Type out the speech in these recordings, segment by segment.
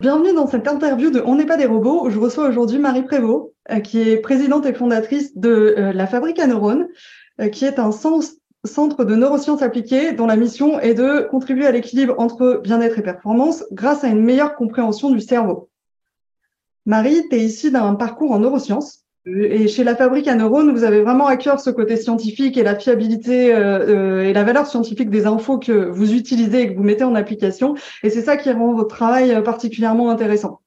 Bienvenue dans cette interview de On n'est pas des robots où je reçois aujourd'hui Marie Prévost, euh, qui est présidente et fondatrice de euh, la Fabrique à neurones, euh, qui est un centre de neurosciences appliquées dont la mission est de contribuer à l'équilibre entre bien-être et performance grâce à une meilleure compréhension du cerveau. Marie, tu es ici d'un parcours en neurosciences et chez la fabrique à neurones, vous avez vraiment à cœur ce côté scientifique et la fiabilité euh, euh, et la valeur scientifique des infos que vous utilisez et que vous mettez en application. Et c'est ça qui rend votre travail euh, particulièrement intéressant.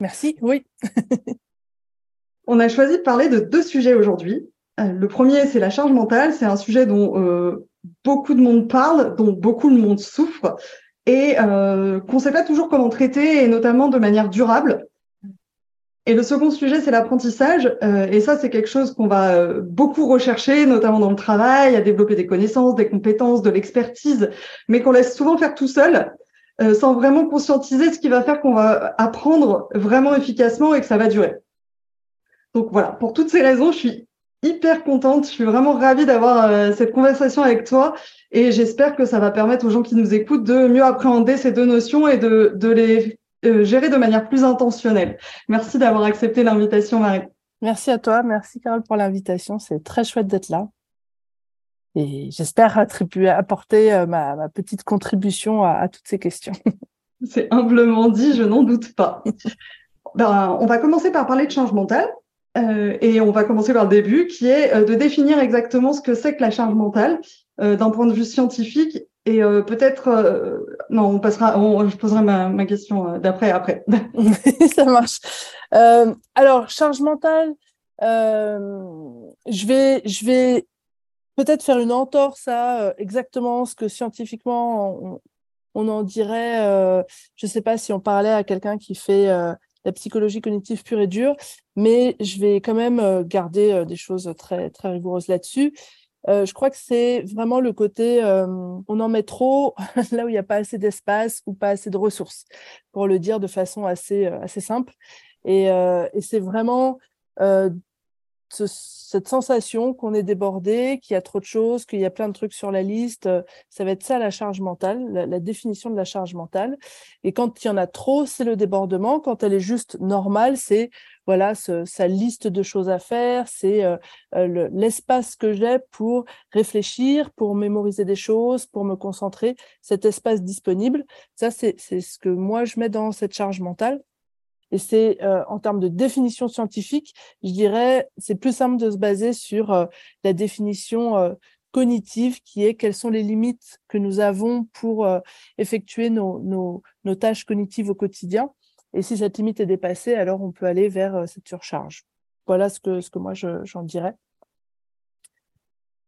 Merci, oui. On a choisi de parler de deux sujets aujourd'hui. Le premier, c'est la charge mentale. C'est un sujet dont beaucoup de monde parle, dont beaucoup de monde souffre et qu'on ne sait pas toujours comment traiter, et notamment de manière durable. Et le second sujet, c'est l'apprentissage. Euh, et ça, c'est quelque chose qu'on va euh, beaucoup rechercher, notamment dans le travail, à développer des connaissances, des compétences, de l'expertise, mais qu'on laisse souvent faire tout seul, euh, sans vraiment conscientiser ce qui va faire qu'on va apprendre vraiment efficacement et que ça va durer. Donc voilà, pour toutes ces raisons, je suis hyper contente, je suis vraiment ravie d'avoir cette conversation avec toi et j'espère que ça va permettre aux gens qui nous écoutent de mieux appréhender ces deux notions et de, de les euh, gérer de manière plus intentionnelle. Merci d'avoir accepté l'invitation, Marie. Merci à toi, merci Carole pour l'invitation. C'est très chouette d'être là. Et j'espère attribuer, apporter euh, ma, petite contribution à, toutes ces questions. C'est humblement dit, je n'en doute pas. ben, on va commencer par parler de charge mentale. Euh, et on va commencer par le début, qui est de définir exactement ce que c'est que la charge mentale d'un point de vue scientifique et euh, peut-être, euh, non, on passera, je poserai ma, question euh, d'après après. Ça marche. alors, charge mentale, je vais, je vais peut-être faire une entorse à exactement ce que scientifiquement on, en dirait. je ne sais pas si on parlait à quelqu'un qui fait la psychologie cognitive pure et dure, mais je vais quand même garder des choses très, très rigoureuses là-dessus. Euh, je crois que c'est vraiment le côté euh, on en met trop là où il n'y a pas assez d'espace ou pas assez de ressources, pour le dire de façon assez, euh, assez simple. Et, c'est vraiment cette sensation qu'on est débordé, qu'il y a trop de choses, qu'il y a plein de trucs sur la liste. Ça va être ça la charge mentale, la définition de la charge mentale. Et quand il y en a trop, c'est le débordement. Quand elle est juste normale, c'est voilà sa liste de choses à faire, c'est euh, euh, l'espace que j'ai pour réfléchir, pour mémoriser des choses, pour me concentrer, cet espace disponible. Ça, c'est ce que moi, je mets dans cette charge mentale. Et c'est euh, en termes de définition scientifique, je dirais, c'est plus simple de se baser sur la définition cognitive qui est quelles sont les limites que nous avons pour effectuer nos, nos tâches cognitives au quotidien. Et si cette limite est dépassée, alors on peut aller vers euh, cette surcharge. Voilà ce que, ce que moi j'en dirais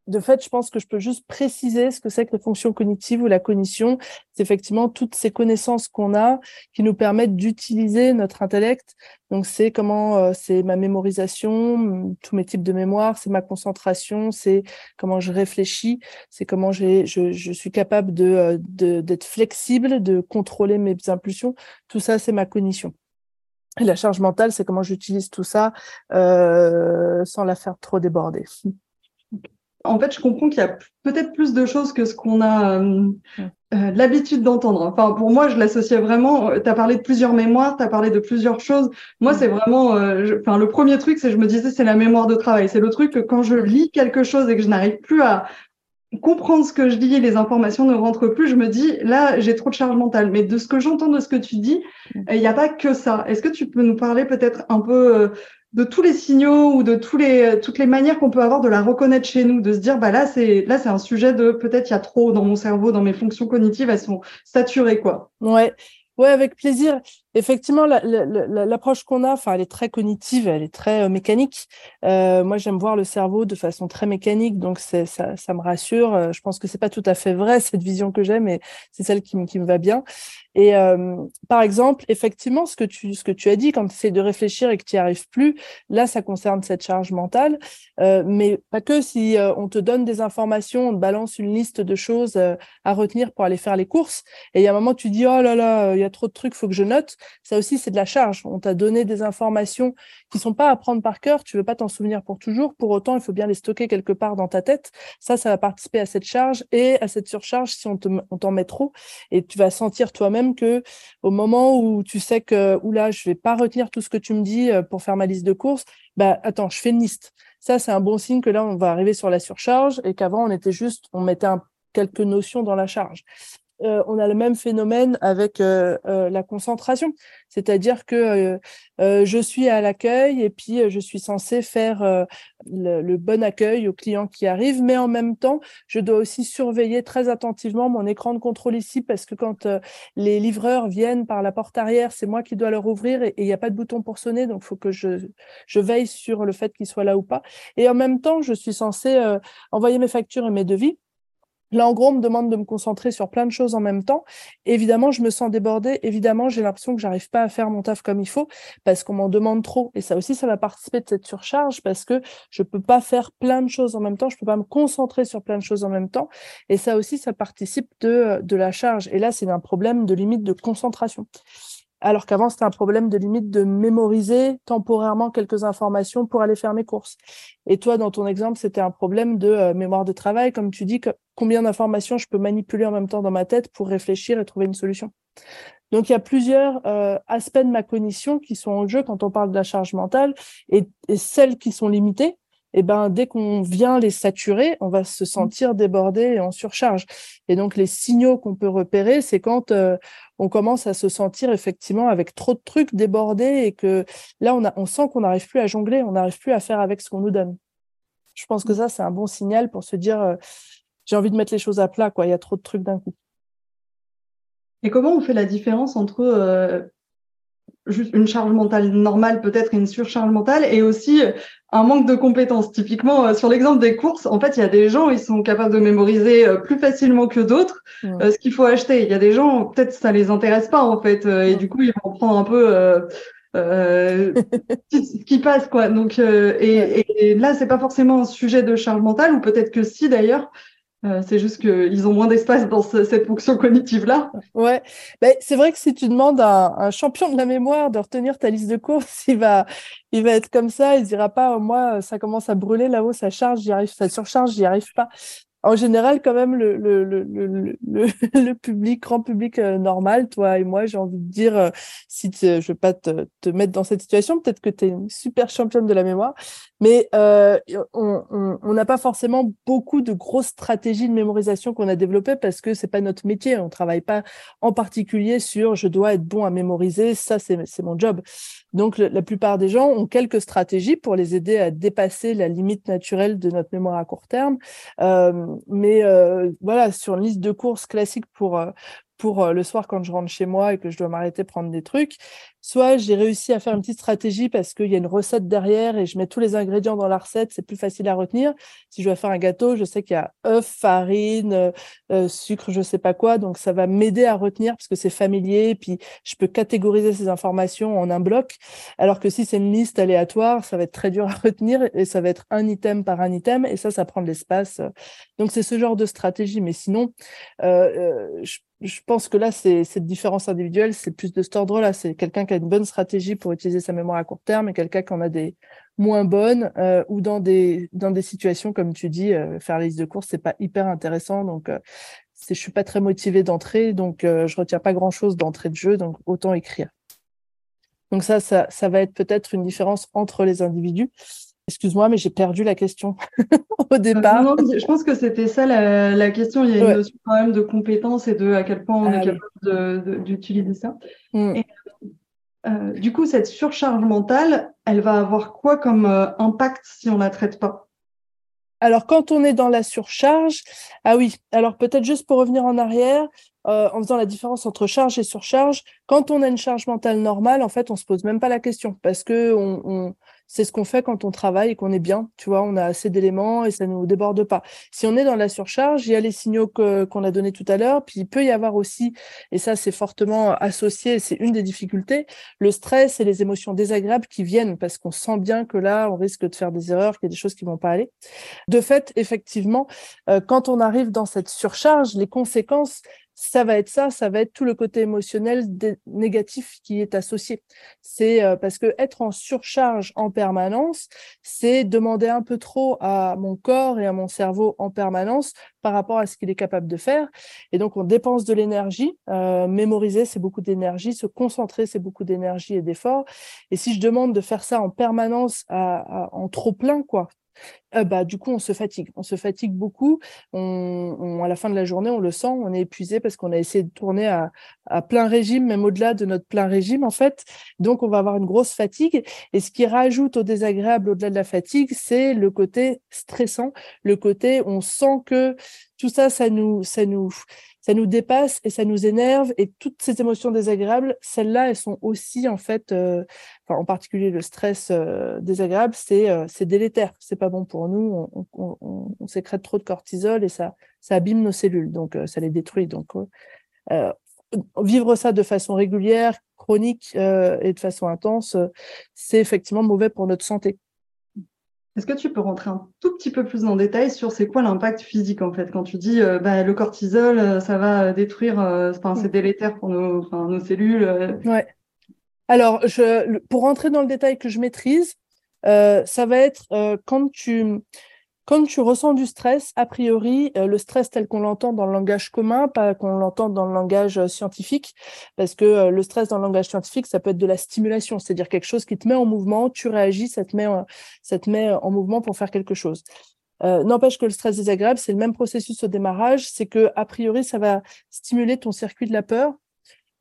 de fait, je pense que je peux juste préciser ce que c'est que les fonctions cognitives ou la cognition. C'est effectivement toutes ces connaissances qu'on a qui nous permettent d'utiliser notre intellect. Donc, c'est comment, euh, c'est ma mémorisation, tous mes types de mémoire, c'est ma concentration, c'est comment je réfléchis, c'est comment je, je, suis capable euh, de, d'être flexible, de contrôler mes impulsions. Tout ça, c'est ma cognition. Et la charge mentale, c'est comment j'utilise tout ça euh, sans la faire trop déborder. en fait, je comprends qu'il y a peut-être plus de choses que ce qu'on a euh, euh, l'habitude d'entendre. Enfin, pour moi, je l'associais vraiment. Euh, tu as parlé de plusieurs mémoires, tu as parlé de plusieurs choses. Moi, c'est vraiment. enfin, le premier truc, c'est je me disais, c'est la mémoire de travail. C'est le truc que quand je lis quelque chose et que je n'arrive plus à comprendre ce que je dis, les informations ne rentrent plus, je me dis, là, j'ai trop de charge mentale. Mais de ce que j'entends de ce que tu dis, mm. il n'y a pas que ça. Est-ce que tu peux nous parler peut-être un peu euh, de tous les signaux ou de tous les, toutes les manières qu'on peut avoir de la reconnaître chez nous, de se dire, bah là, c'est là, c'est un sujet de peut-être il y a trop dans mon cerveau, dans mes fonctions cognitives, elles sont saturées, quoi. Ouais. Ouais, avec plaisir. Effectivement, l'approche qu'on a, enfin, elle est très cognitive, elle est très euh, mécanique. Euh, moi, j'aime voir le cerveau de façon très mécanique, donc ça, ça me rassure. Euh, je pense que c'est pas tout à fait vrai cette vision que j'ai, mais c'est celle qui, qui, me va bien. Et par exemple, effectivement, ce que tu ce que tu as dit quand tu essaies de réfléchir et que tu n'y arrives plus, là, ça concerne cette charge mentale, mais pas que. Si on te donne des informations, on te balance une liste de choses à retenir pour aller faire les courses, et il y a un moment tu dis oh là là, il y a trop de trucs, faut que je note ça aussi, c'est de la charge. On t'a donné des informations qui sont pas à prendre par cœur, tu veux pas t'en souvenir pour toujours. Pour autant, il faut bien les stocker quelque part dans ta tête. Ça, ça va participer à cette charge et à cette surcharge si on t'en met trop. Et tu vas sentir toi-même que au moment où tu sais que, oula, je vais pas retenir tout ce que tu me dis euh, pour faire ma liste de courses, bah, attends, je fais une liste. Ça, c'est un bon signe que là, on va arriver sur la surcharge et qu'avant, on était juste, on mettait quelques notions dans la charge. Euh, on a le même phénomène avec euh, euh, la concentration. C'est-à-dire que je suis à l'accueil et puis je suis censée faire le, bon accueil aux clients qui arrivent, mais en même temps, je dois aussi surveiller très attentivement mon écran de contrôle ici parce que quand les livreurs viennent par la porte arrière, c'est moi qui dois leur ouvrir et il n'y a pas de bouton pour sonner, donc faut que je, je veille sur le fait qu'ils soient là ou pas. Et en même temps, je suis censée envoyer mes factures et mes devis. Là, en gros, on me demande de me concentrer sur plein de choses en même temps. Évidemment, je me sens débordée. Évidemment, j'ai l'impression que j'arrive pas à faire mon taf comme il faut parce qu'on m'en demande trop. Et ça aussi, ça va participer de cette surcharge parce que je peux pas faire plein de choses en même temps. Je peux pas me concentrer sur plein de choses en même temps. Et ça aussi, ça participe de, de la charge. Et là, c'est un problème de limite de concentration alors qu'avant, c'était un problème de limite de mémoriser temporairement quelques informations pour aller faire mes courses. Et toi, dans ton exemple, c'était un problème de euh, mémoire de travail, comme tu dis, que, combien d'informations je peux manipuler en même temps dans ma tête pour réfléchir et trouver une solution. Donc, il y a plusieurs euh, aspects de ma cognition qui sont en jeu quand on parle de la charge mentale et, et celles qui sont limitées eh ben, dès qu'on vient les saturer, on va se mmh. sentir débordé et en surcharge. Et donc, les signaux qu'on peut repérer, c'est quand euh, on commence à se sentir effectivement avec trop de trucs débordés et que là, on, a, on sent qu'on n'arrive plus à jongler, on n'arrive plus à faire avec ce qu'on nous donne. Je pense que mmh. ça, c'est un bon signal pour se dire, euh, j'ai envie de mettre les choses à plat, quoi. Il y a trop de trucs d'un coup. Et comment on fait la différence entre euh, juste une charge mentale normale peut-être une surcharge mentale et aussi un manque de compétences. Typiquement, euh, sur l'exemple des courses, en fait, il y a des gens, ils sont capables de mémoriser euh, plus facilement que d'autres euh, ce qu'il faut acheter. Il y a des gens, peut-être ça les intéresse pas en fait, et du coup, ils vont prendre un peu euh, ce qui passe quoi. Donc, et, et, là, c'est pas forcément un sujet de charge mentale, ou peut-être que si d'ailleurs, euh, c'est juste qu'ils ont moins d'espace dans cette fonction cognitive-là. Ouais, ben, c'est vrai que si tu demandes à un, champion de la mémoire de retenir ta liste de courses, il va, il va être comme ça, il dira pas, oh, moi, ça commence à brûler là-haut, ça charge, j'y arrive, ça surcharge, j'y arrive pas. En général, quand même, le, le, le, le, le public, grand public euh, normal, toi et moi, j'ai envie de dire, euh, si je ne veux pas te, te, mettre dans cette situation, peut-être que tu es une super championne de la mémoire, mais euh, on n'a pas forcément beaucoup de grosses stratégies de mémorisation qu'on a développées parce que c'est pas notre métier. On travaille pas en particulier sur je dois être bon à mémoriser, ça c'est mon job. Donc la plupart des gens ont quelques stratégies pour les aider à dépasser la limite naturelle de notre mémoire à court terme. Euh, mais euh, voilà, sur une liste de courses classique pour, euh, pour euh, le soir quand je rentre chez moi et que je dois m'arrêter prendre des trucs. Soit j'ai réussi à faire une petite stratégie parce qu'il y a une recette derrière et je mets tous les ingrédients dans la recette, c'est plus facile à retenir. Si je dois faire un gâteau, je sais qu'il y a œufs, farine, euh, euh, sucre, je sais pas quoi, donc ça va m'aider à retenir parce que c'est familier. Puis je peux catégoriser ces informations en un bloc. Alors que si c'est une liste aléatoire, ça va être très dur à retenir et ça va être un item par un item et ça, ça prend de l'espace. Donc c'est ce genre de stratégie. Mais sinon, euh, je je pense que là, c'est cette différence individuelle, c'est plus de cet ordre-là. C'est quelqu'un qui a une bonne stratégie pour utiliser sa mémoire à court terme et quelqu'un qui en a des moins bonnes euh, ou dans des dans des situations comme tu dis, euh, faire la liste de courses, c'est pas hyper intéressant. Donc, euh, je suis pas très motivée d'entrer, donc euh, je retiens pas grand-chose d'entrée de jeu, donc autant écrire. Donc ça, ça, ça va être peut-être une différence entre les individus. Excuse-moi, mais j'ai perdu la question au départ. Non, je pense que c'était ça la, question. Il y a une notion quand même de compétence et de à quel point on est ah capable d'utiliser ça. Mm. du coup, cette surcharge mentale, elle va avoir quoi comme impact si on la traite pas? Alors, quand on est dans la surcharge, ah oui, alors peut-être juste pour revenir en arrière, euh, en faisant la différence entre charge et surcharge, quand on a une charge mentale normale, en fait, on se pose même pas la question parce que on, c'est ce qu'on fait quand on travaille et qu'on est bien, tu vois, on a assez d'éléments et ça ne nous déborde pas. Si on est dans la surcharge, il y a les signaux qu'on a donnés tout à l'heure, puis il peut y avoir aussi, et ça c'est fortement associé, c'est une des difficultés, le stress et les émotions désagréables qui viennent parce qu'on sent bien que là, on risque de faire des erreurs, qu'il y a des choses qui vont pas aller. De fait, effectivement, euh, quand on arrive dans cette surcharge, les conséquences, ça va être ça, ça va être tout le côté émotionnel négatif qui est associé. C'est euh, parce que être en surcharge en permanence, c'est demander un peu trop à mon corps et à mon cerveau en permanence par rapport à ce qu'il est capable de faire. Et donc, on dépense de l'énergie. Euh, mémoriser, c'est beaucoup d'énergie. Se concentrer, c'est beaucoup d'énergie et d'effort. Et si je demande de faire ça en permanence en trop plein, quoi, euh, bah, du coup, on se fatigue. On se fatigue beaucoup. On, à la fin de la journée, on le sent, on est épuisé parce qu'on a essayé de tourner à, à plein régime, même au-delà de notre plein régime, en fait. Donc, on va avoir une grosse fatigue. Et ce qui rajoute au désagréable, au-delà de la fatigue, c'est le côté stressant, le côté, on sent que tout ça, ça nous, ça nous, ça nous dépasse et ça nous énerve. Et toutes ces émotions désagréables, celles-là, elles sont aussi en fait, euh, en particulier le stress euh, désagréable, c'est euh, délétère. C'est pas bon pour nous. On, on, on, sécrète trop de cortisol et ça ça abîme nos cellules, donc ça les détruit. Donc vivre ça de façon régulière, chronique et de façon intense, c'est effectivement mauvais pour notre santé. Est-ce que tu peux rentrer un tout petit peu plus en détail sur c'est quoi l'impact physique en fait quand tu dis euh, bah, le cortisol euh, ça va détruire euh, c'est délétère pour nos, nos cellules ouais. Alors je pour rentrer dans le détail que je maîtrise ça va être quand tu quand tu ressens du stress, a priori, euh, le stress tel qu'on l'entend dans le langage commun, pas qu'on l'entend dans le langage euh, scientifique, parce que euh, le stress dans le langage scientifique, ça peut être de la stimulation, c'est-à-dire quelque chose qui te met en mouvement, tu réagis, ça te met, ça te met en mouvement pour faire quelque chose. N'empêche que le stress désagréable, c'est le même processus au démarrage, c'est que a priori, ça va stimuler ton circuit de la peur,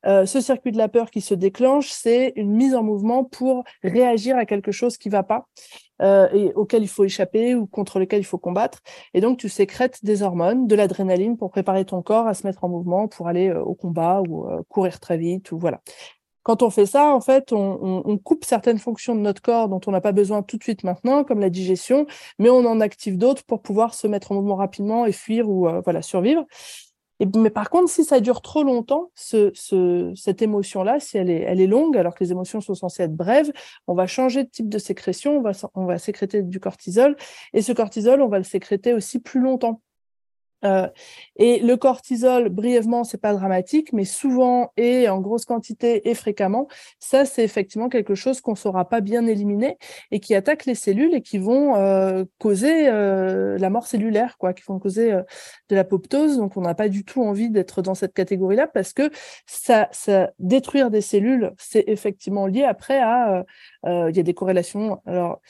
euh, ce circuit de la peur qui se déclenche, c'est une mise en mouvement pour réagir à quelque chose qui va pas euh, et auquel il faut échapper ou contre lequel il faut combattre. Et donc, tu sécrètes des hormones, de l'adrénaline pour préparer ton corps à se mettre en mouvement pour aller euh, au combat ou courir très vite ou voilà. Quand on fait ça, en fait, on, on coupe certaines fonctions de notre corps dont on n'a pas besoin tout de suite maintenant, comme la digestion, mais on en active d'autres pour pouvoir se mettre en mouvement rapidement et fuir ou voilà survivre mais par contre, si ça dure trop longtemps, ce, ce, cette émotion-là, si elle est, elle est longue, alors que les émotions sont censées être brèves, on va changer de type de sécrétion, on va, on va sécréter du cortisol, et ce cortisol, on va le sécréter aussi plus longtemps. Euh, et le cortisol, brièvement, c'est pas dramatique, mais souvent et en grosse quantité et fréquemment, ça c'est effectivement quelque chose qu'on saura pas bien éliminer et qui attaque les cellules et qui vont euh, causer euh, la mort cellulaire, quoi, qui vont causer de l'apoptose. Donc on n'a pas du tout envie d'être dans cette catégorie-là parce que ça, ça détruire des cellules, c'est effectivement lié après à, il y a des corrélations. Alors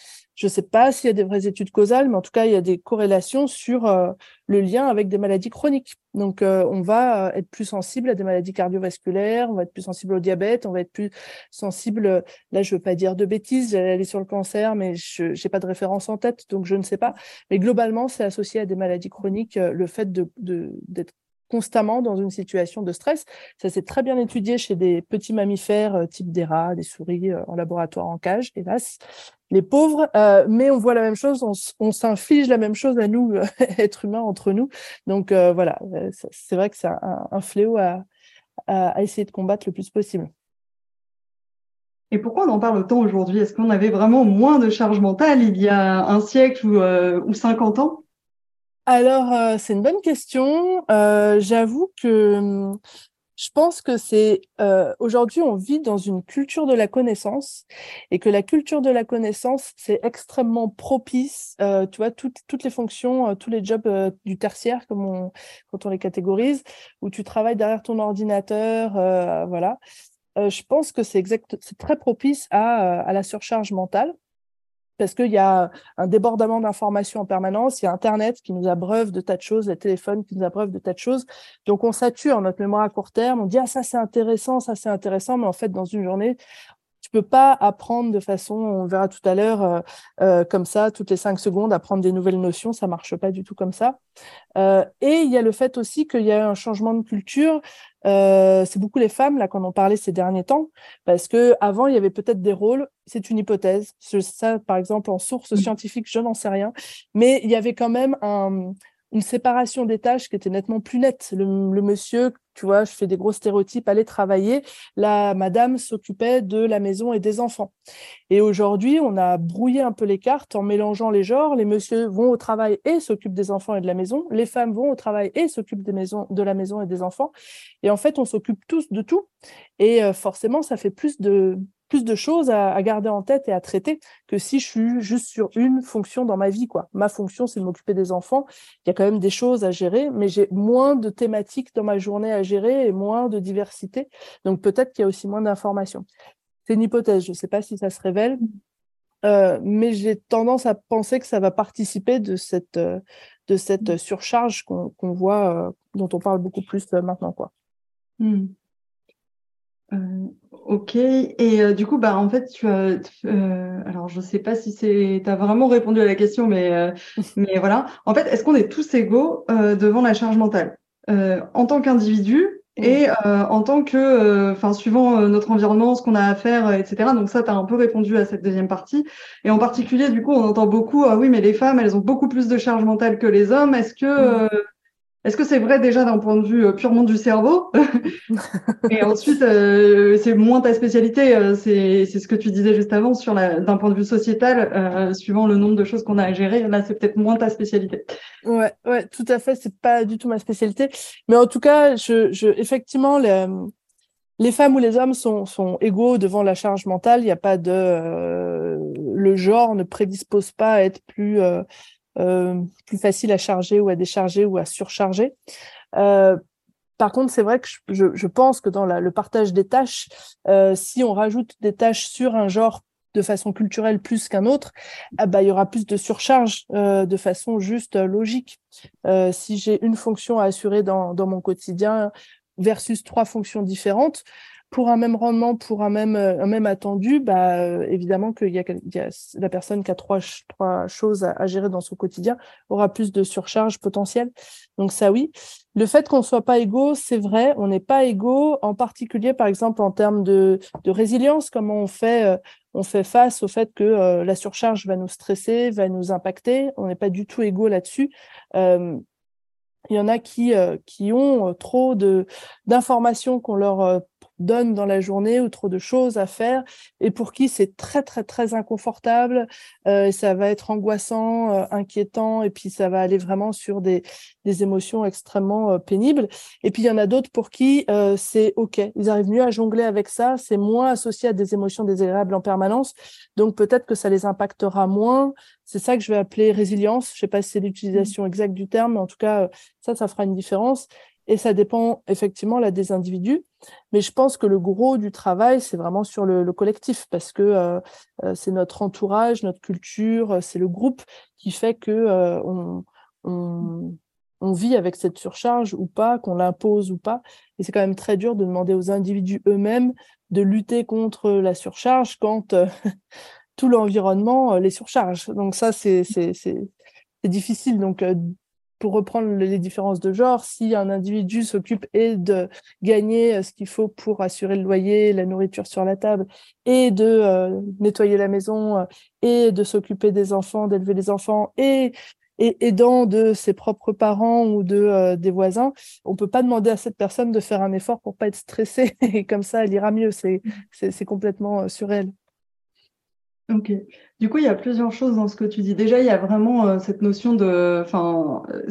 je ne sais pas s'il y a des vraies études causales, mais en tout cas, il y a des corrélations sur euh, le lien avec des maladies chroniques. Donc, euh, on va euh, être plus sensible à des maladies cardiovasculaires, on va être plus sensible au diabète, on va être plus sensible, là, je ne veux pas dire de bêtises, j'allais aller sur le cancer, mais je n'ai pas de référence en tête, donc je ne sais pas. Mais globalement, c'est associé à des maladies chroniques, le fait d'être de, constamment dans une situation de stress. Ça s'est très bien étudié chez des petits mammifères type des rats, des souris en laboratoire en cage, hélas les pauvres, euh, mais on voit la même chose, on, s'inflige la même chose à nous, êtres humains, entre nous. Donc euh, voilà, euh, c'est vrai que c'est un, fléau à, essayer de combattre le plus possible. Et pourquoi on en parle autant aujourd'hui? Est-ce qu'on avait vraiment moins de charge mentale il y a un siècle ou, ou 50 ans? Alors, c'est une bonne question. J'avoue que hum, je pense que c'est euh, aujourd'hui on vit dans une culture de la connaissance et que la culture de la connaissance c'est extrêmement propice. Euh, tu vois toutes les fonctions, euh, tous les jobs euh, du tertiaire quand on les catégorise, où tu travailles derrière ton ordinateur, euh, voilà. je pense que c'est exact, c'est très propice à la surcharge mentale parce qu'il y a un débordement d'informations en permanence, il y a Internet qui nous abreuve de tas de choses, les téléphones qui nous abreuvent de tas de choses. Donc, on sature notre mémoire à court terme, on dit, ah, ça c'est intéressant, ça c'est intéressant, mais en fait, dans une journée, tu peux pas apprendre de façon, on verra tout à l'heure, euh, euh, comme ça, toutes les cinq secondes, apprendre des nouvelles notions, ça marche pas du tout comme ça. Euh, et il y a le fait aussi qu'il y a un changement de culture. C'est beaucoup les femmes là qu'on en parlait ces derniers temps, parce que avant il y avait peut-être des rôles. C'est une hypothèse. Ça, par exemple, en source scientifique, je n'en sais rien, mais il y avait quand même un, une séparation des tâches qui était nettement plus nette. Le, monsieur, tu vois, je fais des gros stéréotypes, allait travailler, la madame s'occupait de la maison et des enfants. Et aujourd'hui, on a brouillé un peu les cartes en mélangeant les genres. Les messieurs vont au travail et s'occupent des enfants et de la maison. Les femmes vont au travail et s'occupent de la maison et des enfants. Et en fait, on s'occupe tous de tout. Et euh, forcément, ça fait plus de plus de choses à, garder en tête et à traiter que si je suis juste sur une fonction dans ma vie. Quoi. Ma fonction, c'est de m'occuper des enfants. Il y a quand même des choses à gérer, mais j'ai moins de thématiques dans ma journée à gérer et moins de diversité. Donc peut-être qu'il y a aussi moins d'informations. C'est une hypothèse, je ne sais pas si ça se révèle, euh, mais j'ai tendance à penser que ça va participer de cette, euh, de cette surcharge qu'on voit, euh, dont on parle beaucoup plus maintenant. Quoi. Hmm. Euh, ok. Et euh, du coup, bah, en fait, tu as. Euh, alors, je sais pas si c'est. Tu as vraiment répondu à la question, mais, mais voilà. En fait, est-ce qu'on est tous égaux devant la charge mentale? En tant qu'individu et en tant que. Enfin, suivant notre environnement, ce qu'on a à faire, etc. Donc, ça, tu as un peu répondu à cette deuxième partie. Et en particulier, du coup, on entend beaucoup ah oui, mais les femmes, elles ont beaucoup plus de charge mentale que les hommes. Est-ce que. Est-ce que c'est vrai déjà d'un point de vue euh, purement du cerveau Et ensuite, euh, c'est moins ta spécialité, euh, c'est ce que tu disais juste avant sur d'un point de vue sociétal, suivant le nombre de choses qu'on a à gérer. Là, c'est peut-être moins ta spécialité. Ouais, ouais, tout à fait. C'est pas du tout ma spécialité, mais en tout cas, je, je effectivement, les, les femmes ou les hommes sont, sont égaux devant la charge mentale. Il n'y a pas de le genre ne prédispose pas à être plus plus facile à charger ou à décharger ou à surcharger. Euh, par contre, c'est vrai que je, pense que dans le partage des tâches, euh, si on rajoute des tâches sur un genre de façon culturelle plus qu'un autre, ah bah, il y aura plus de surcharge euh, de façon juste logique. Euh, si j'ai une fonction à assurer dans mon quotidien versus trois fonctions différentes, pour un même rendement, pour un même, un même attendu, bah, euh, évidemment qu'il y, y, a la personne qui a trois, trois choses à, gérer dans son quotidien aura plus de surcharge potentielle. Donc ça, oui. Le fait qu'on ne soit pas égaux, c'est vrai, on n'est pas égaux, en particulier, par exemple, en termes de, de résilience, comment on fait, euh, on fait face au fait que euh, la surcharge va nous stresser, va nous impacter. On n'est pas du tout égaux là-dessus. il y en a qui, qui ont trop d'informations qu'on leur donne dans la journée ou trop de choses à faire et pour qui c'est très très très inconfortable euh, ça va être angoissant euh, inquiétant et puis ça va aller vraiment sur des, des émotions extrêmement euh, pénibles. Et puis il y en a d'autres pour qui c'est ok. Ils arrivent mieux à jongler avec ça c'est moins associé à des émotions désagréables en permanence. Donc peut-être que ça les impactera moins. C'est ça que je vais appeler résilience. Je sais pas si c'est l'utilisation exacte du terme mais en tout cas ça ça fera une différence. Et ça dépend effectivement là des individus. Mais je pense que le gros du travail, c'est vraiment sur le, collectif, parce que euh, euh, c'est notre entourage, notre culture, euh, c'est le groupe qui fait que on, vit avec cette surcharge ou pas, qu'on l'impose ou pas. Et c'est quand même très dur de demander aux individus eux-mêmes de lutter contre la surcharge quand tout l'environnement les surcharge. Donc ça, c'est difficile. Donc pour reprendre les différences de genre, si un individu s'occupe et de gagner euh, ce qu'il faut pour assurer le loyer, la nourriture sur la table, et de euh, nettoyer la maison, euh, et de s'occuper des enfants, d'élever les enfants, et, et aidant de ses propres parents ou de des voisins, on peut pas demander à cette personne de faire un effort pour pas être stressée et comme ça elle ira mieux. C'est c'est complètement surréel. Ok. Du coup, il y a plusieurs choses dans ce que tu dis. Déjà, il y a vraiment euh, cette notion de, enfin, euh,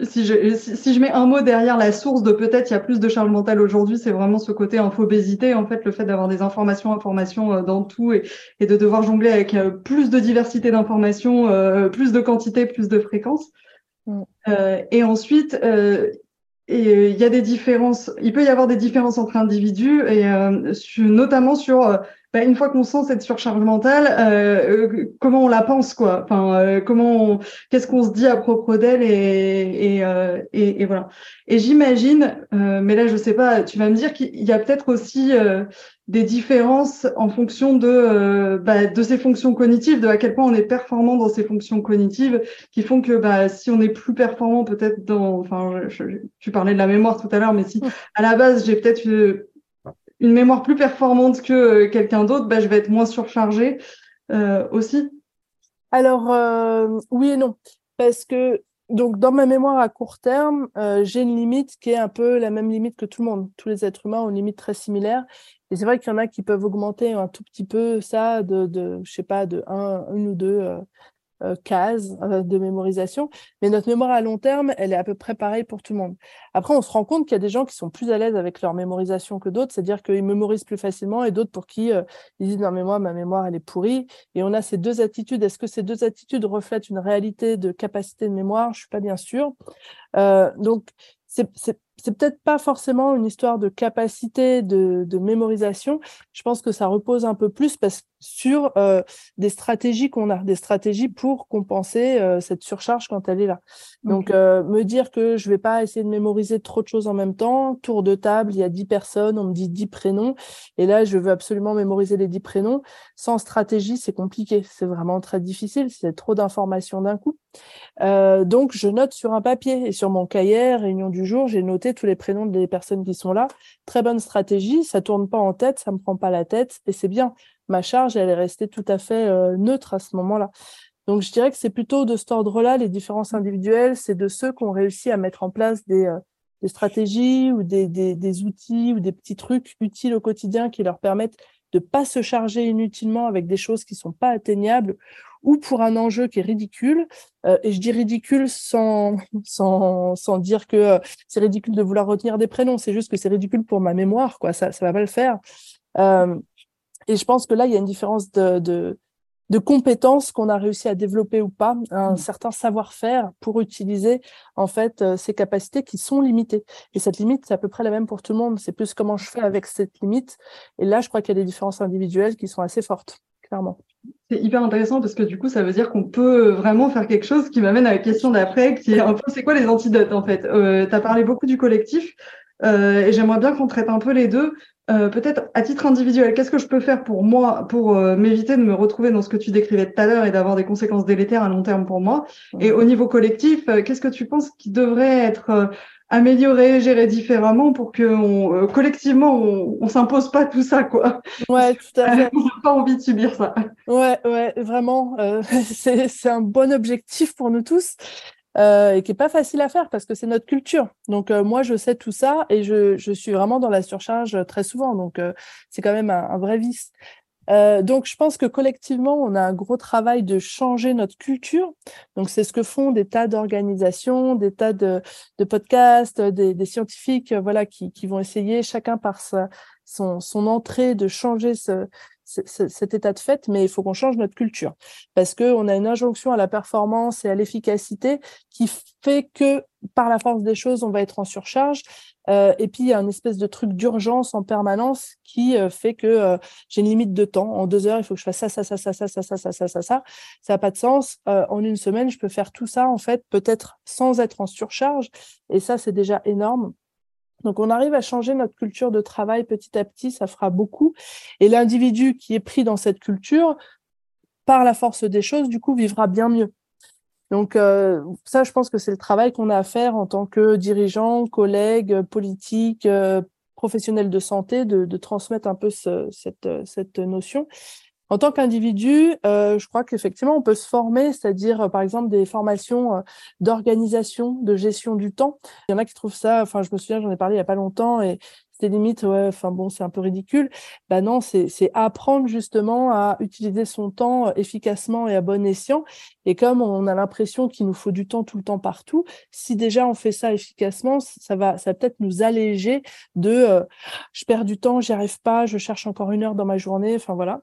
si je, si, je mets un mot derrière la source de peut-être il y a plus de charge mentale aujourd'hui, c'est vraiment ce côté infobésité, en fait, le fait d'avoir des informations, informations euh, dans tout et, et de devoir jongler avec plus de diversité d'informations, plus de quantité, plus de fréquence. Mm. et ensuite, et il y a des différences, il peut y avoir des différences entre individus et notamment sur bah, une fois qu'on sent cette surcharge mentale, euh, euh, comment on la pense, quoi? Enfin, euh, comment, qu'est-ce qu'on se dit à propos d'elle et et, et, voilà. Et j'imagine, mais là je sais pas, tu vas me dire qu'il y a peut-être aussi des différences en fonction de bah, de ces fonctions cognitives, de à quel point on est performant dans ces fonctions cognitives, qui font que bah, si on est plus performant peut-être dans, enfin, tu parlais de la mémoire tout à l'heure, mais si à la base j'ai peut-être une mémoire plus performante que euh, quelqu'un d'autre, bah, je vais être moins surchargée euh, aussi Alors, euh, oui et non. Parce que donc, dans ma mémoire à court terme, j'ai une limite qui est un peu la même limite que tout le monde. Tous les êtres humains ont une limite très similaire. Et c'est vrai qu'il y en a qui peuvent augmenter un tout petit peu ça de, de je sais pas, de un, une ou deux euh, cases euh, de mémorisation, mais notre mémoire à long terme, elle est à peu près pareille pour tout le monde. Après, on se rend compte qu'il y a des gens qui sont plus à l'aise avec leur mémorisation que d'autres, c'est-à-dire qu'ils mémorisent plus facilement et d'autres pour qui euh, ils disent non mais moi ma mémoire elle est pourrie. Et on a ces deux attitudes. Est-ce que ces deux attitudes reflètent une réalité de capacité de mémoire? Je suis pas bien sûre. donc c'est c'est peut-être pas forcément une histoire de capacité de, mémorisation. Je pense que ça repose un peu plus parce, sur euh, des stratégies qu'on a, des stratégies pour compenser euh, cette surcharge quand elle est là. Donc, euh, me dire que je vais pas essayer de mémoriser trop de choses en même temps, tour de table, il y a dix personnes, on me dit dix prénoms, et là, je veux absolument mémoriser les dix prénoms. Sans stratégie, c'est compliqué, c'est vraiment très difficile, c'est trop d'informations d'un coup. donc, je note sur un papier et sur mon cahier, réunion du jour, j'ai noté tous les prénoms des personnes qui sont là. Très bonne stratégie, ça tourne pas en tête, ça me prend pas la tête et c'est bien. Ma charge, elle est restée tout à fait euh, neutre à ce moment-là. Donc, je dirais que c'est plutôt de cet ordre-là, les différences individuelles, c'est de ceux qui ont réussi à mettre en place des, euh, stratégies ou des, outils ou des petits trucs utiles au quotidien qui leur permettent de pas se charger inutilement avec des choses qui sont pas atteignables ou pour un enjeu qui est ridicule. Euh, et je dis ridicule sans, sans, sans dire que c'est ridicule de vouloir retenir des prénoms. C'est juste que c'est ridicule pour ma mémoire, quoi. Ça, ça va pas le faire. Et je pense que là, il y a une différence de, de, de compétences qu'on a réussi à développer ou pas, un mmh. certain savoir-faire pour utiliser en fait euh, ces capacités qui sont limitées. Et cette limite, c'est à peu près la même pour tout le monde. C'est plus comment je fais avec cette limite. Et là, je crois qu'il y a des différences individuelles qui sont assez fortes, clairement. C'est hyper intéressant parce que du coup, ça veut dire qu'on peut vraiment faire quelque chose qui m'amène à la question d'après, qui est un peu, c'est quoi les antidotes en fait? Euh, Tu as parlé beaucoup du collectif euh, et j'aimerais bien qu'on traite un peu les deux. Euh, Peut-être à titre individuel, qu'est-ce que je peux faire pour moi, pour euh, m'éviter de me retrouver dans ce que tu décrivais tout à l'heure et d'avoir des conséquences délétères à long terme pour moi? Et au niveau collectif, euh, qu'est-ce que tu penses qui devrait être améliorer, gérer différemment pour que on, euh, collectivement on, on s'impose pas tout ça quoi? Ouais, tout à fait. on n'a pas envie de subir ça. Ouais, ouais, vraiment, euh, c'est un bon objectif pour nous tous. Euh, et qui est pas facile à faire parce que c'est notre culture. Donc euh, moi je sais tout ça et je, je suis vraiment dans la surcharge très souvent. Donc c'est quand même un, un, vrai vice. Euh, donc, je pense que collectivement, on a un gros travail de changer notre culture. Donc, c'est ce que font des tas d'organisations, des tas de, de podcasts, des, des scientifiques, euh, voilà, qui, qui, vont essayer chacun par sa, son, son entrée de changer ce, cet état de fait, mais il faut qu'on change notre culture parce que on a une injonction à la performance et à l'efficacité qui fait que par la force des choses, on va être en surcharge. Euh, et puis il y a une espèce de truc d'urgence en permanence qui euh, fait que euh, j'ai une limite de temps. En deux heures, il faut que je fasse ça, ça, ça, ça, ça, ça, ça, ça, ça, ça, ça. Ça n'a pas de sens. en une semaine, je peux faire tout ça en fait, peut-être sans être en surcharge. Et ça, c'est déjà énorme. Donc, on arrive à changer notre culture de travail petit à petit, ça fera beaucoup. Et l'individu qui est pris dans cette culture, par la force des choses, du coup, vivra bien mieux. Donc, euh, ça, je pense que c'est le travail qu'on a à faire en tant que dirigeant, collègue, politique, euh, professionnel de santé, de, de transmettre un peu ce, cette, cette notion. En tant qu'individu, euh, je crois qu'effectivement, on peut se former, c'est-à-dire, euh, par exemple, des formations euh, d'organisation, de gestion du temps. Il y en a qui trouvent ça, enfin, je me souviens, j'en ai parlé il y a pas longtemps, et c'était limite, ouais, enfin bon, c'est un peu ridicule. Ben non, c'est apprendre justement à utiliser son temps efficacement et à bon escient. Et comme on a l'impression qu'il nous faut du temps tout le temps partout, si déjà on fait ça efficacement, ça va, ça va peut-être nous alléger de je perds du temps, j'y arrive pas, je cherche encore une heure dans ma journée. Enfin voilà.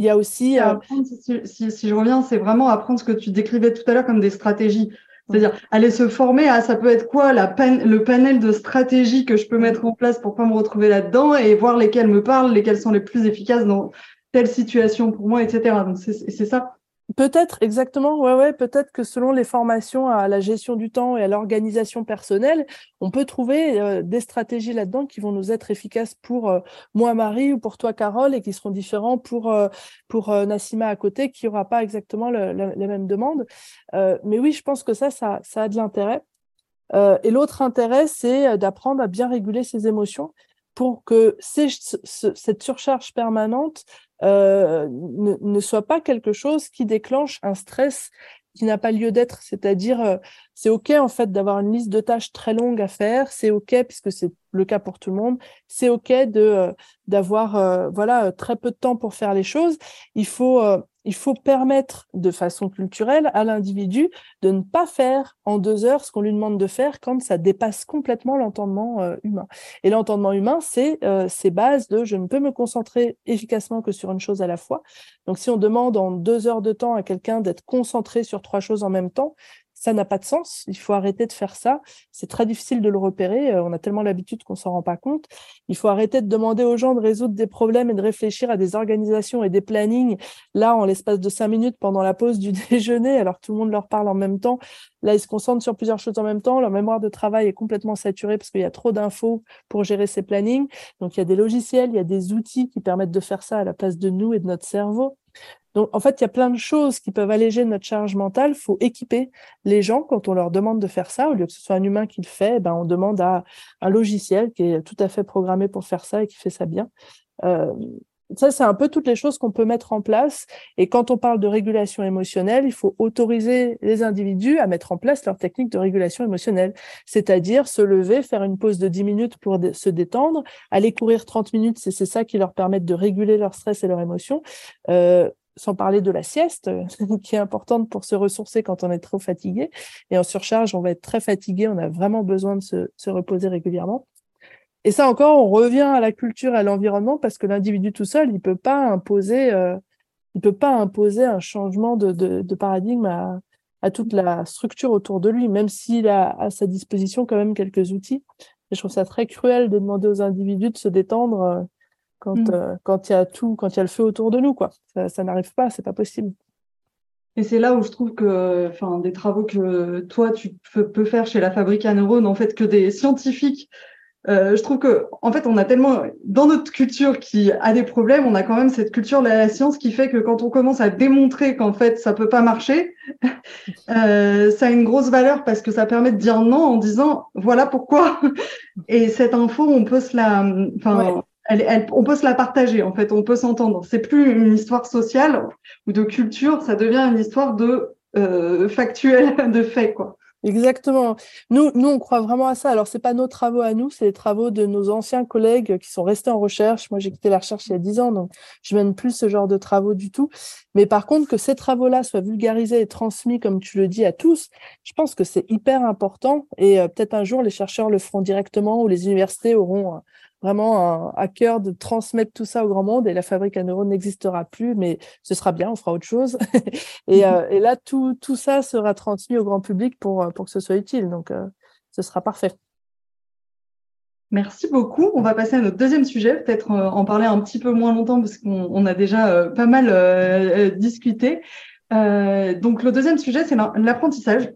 Il y a aussi. Euh, si, si, si, je reviens, c'est vraiment apprendre ce que tu décrivais tout à l'heure comme des stratégies. C'est-à-dire aller se former à ça peut être quoi la le panel de stratégies que je peux mettre en place pour pas me retrouver là-dedans et voir lesquelles me parlent, lesquelles sont les plus efficaces dans telle situation pour moi, etc. Donc c'est ça. Peut-être, exactement, ouais, ouais, peut-être que selon les formations à la gestion du temps et à l'organisation personnelle, on peut trouver euh, des stratégies là-dedans qui vont nous être efficaces pour euh, moi, Marie, ou pour toi, Carole, et qui seront différents pour, euh, Nassima à côté, qui n'aura pas exactement les mêmes mais oui, je pense que ça, ça a de l'intérêt. et l'autre intérêt, c'est d'apprendre à bien réguler ses émotions pour que cette surcharge permanente euh, ne, soit pas quelque chose qui déclenche un stress qui n'a pas lieu d'être. C'est-à-dire, euh, c'est OK en fait d'avoir une liste de tâches très longue à faire. C'est OK puisque c'est le cas pour tout le monde. C'est OK euh, d'avoir voilà très peu de temps pour faire les choses. Il faut il faut permettre de façon culturelle à l'individu de ne pas faire en deux heures ce qu'on lui demande de faire quand ça dépasse complètement l'entendement euh, humain. Et l'entendement humain, c'est euh, ces bases de je ne peux me concentrer efficacement que sur une chose à la fois. Donc si on demande en deux heures de temps à quelqu'un d'être concentré sur trois choses en même temps, ça n'a pas de sens. Il faut arrêter de faire ça. C'est très difficile de le repérer. Euh, on a tellement l'habitude qu'on s'en rend pas compte. Il faut arrêter de demander aux gens de résoudre des problèmes et de réfléchir à des organisations et des plannings. Là, en l'espace de cinq minutes pendant la pause du déjeuner, alors tout le monde leur parle en même temps. Là, ils se concentrent sur plusieurs choses en même temps. Leur mémoire de travail est complètement saturée parce qu'il y a trop d'infos pour gérer ces plannings. Donc, il y a des logiciels, il y a des outils qui permettent de faire ça à la place de nous et de notre cerveau. Donc, en fait, il y a plein de choses qui peuvent alléger notre charge mentale. Il faut équiper les gens quand on leur demande de faire ça. Au lieu que ce soit un humain qui le fait, ben, on demande à un logiciel qui est tout à fait programmé pour faire ça et qui fait ça bien. Euh, ça, c'est un peu toutes les choses qu'on peut mettre en place. Et quand on parle de régulation émotionnelle, il faut autoriser les individus à mettre en place leur technique de régulation émotionnelle. C'est-à-dire se lever, faire une pause de 10 minutes pour se détendre, aller courir 30 minutes, c'est ça qui leur permet de réguler leur stress et leur émotion. Euh, sans parler de la sieste, qui est importante pour se ressourcer quand on est trop fatigué. Et en surcharge, on va être très fatigué, on a vraiment besoin de se, reposer régulièrement. Et ça encore, on revient à la culture, à l'environnement, parce que l'individu tout seul, il peut pas imposer, euh, il peut pas imposer un changement de, paradigme à, toute la structure autour de lui, même s'il a à sa disposition quand même quelques outils. Et je trouve ça très cruel de demander aux individus de se détendre euh, quand mm. euh, quand il y a tout, quand il y a le feu autour de nous, quoi. Ça, ça n'arrive pas, c'est pas possible. Et c'est là où je trouve que, enfin, des travaux que toi tu peux faire chez la Fabrique à neurones, en fait, que des scientifiques euh, je trouve que, en fait, on a tellement, dans notre culture qui a des problèmes, on a quand même cette culture de la science qui fait que quand on commence à démontrer qu'en fait ça peut pas marcher, euh, ça a une grosse valeur parce que ça permet de dire non en disant voilà pourquoi. Et cette info, on peut se la, enfin, on peut se la partager, en fait, on peut s'entendre. C'est plus une histoire sociale ou de culture, ça devient une histoire de euh, de fait. Exactement. Nous, on croit vraiment à ça. Alors, c'est pas nos travaux à nous, c'est les travaux de nos anciens collègues qui sont restés en recherche. Moi, j'ai quitté la recherche il y a dix ans, donc je mène plus ce genre de travaux du tout. Mais par contre, que ces travaux-là soient vulgarisés et transmis, comme tu le dis, à tous, je pense que c'est hyper important. Et euh, peut-être un jour, les chercheurs le feront directement ou les universités auront vraiment à cœur de transmettre tout ça au grand monde et la fabrique à neurones n'existera plus, mais ce sera bien, on fera autre chose. et, euh, et, là, tout, tout ça sera transmis au grand public pour, pour que ce soit utile. Donc, euh, ce sera parfait. Merci beaucoup. On va passer à notre deuxième sujet, peut-être euh, en parler un petit peu moins longtemps parce qu'on a déjà pas mal discuté. donc, le deuxième sujet, c'est l'apprentissage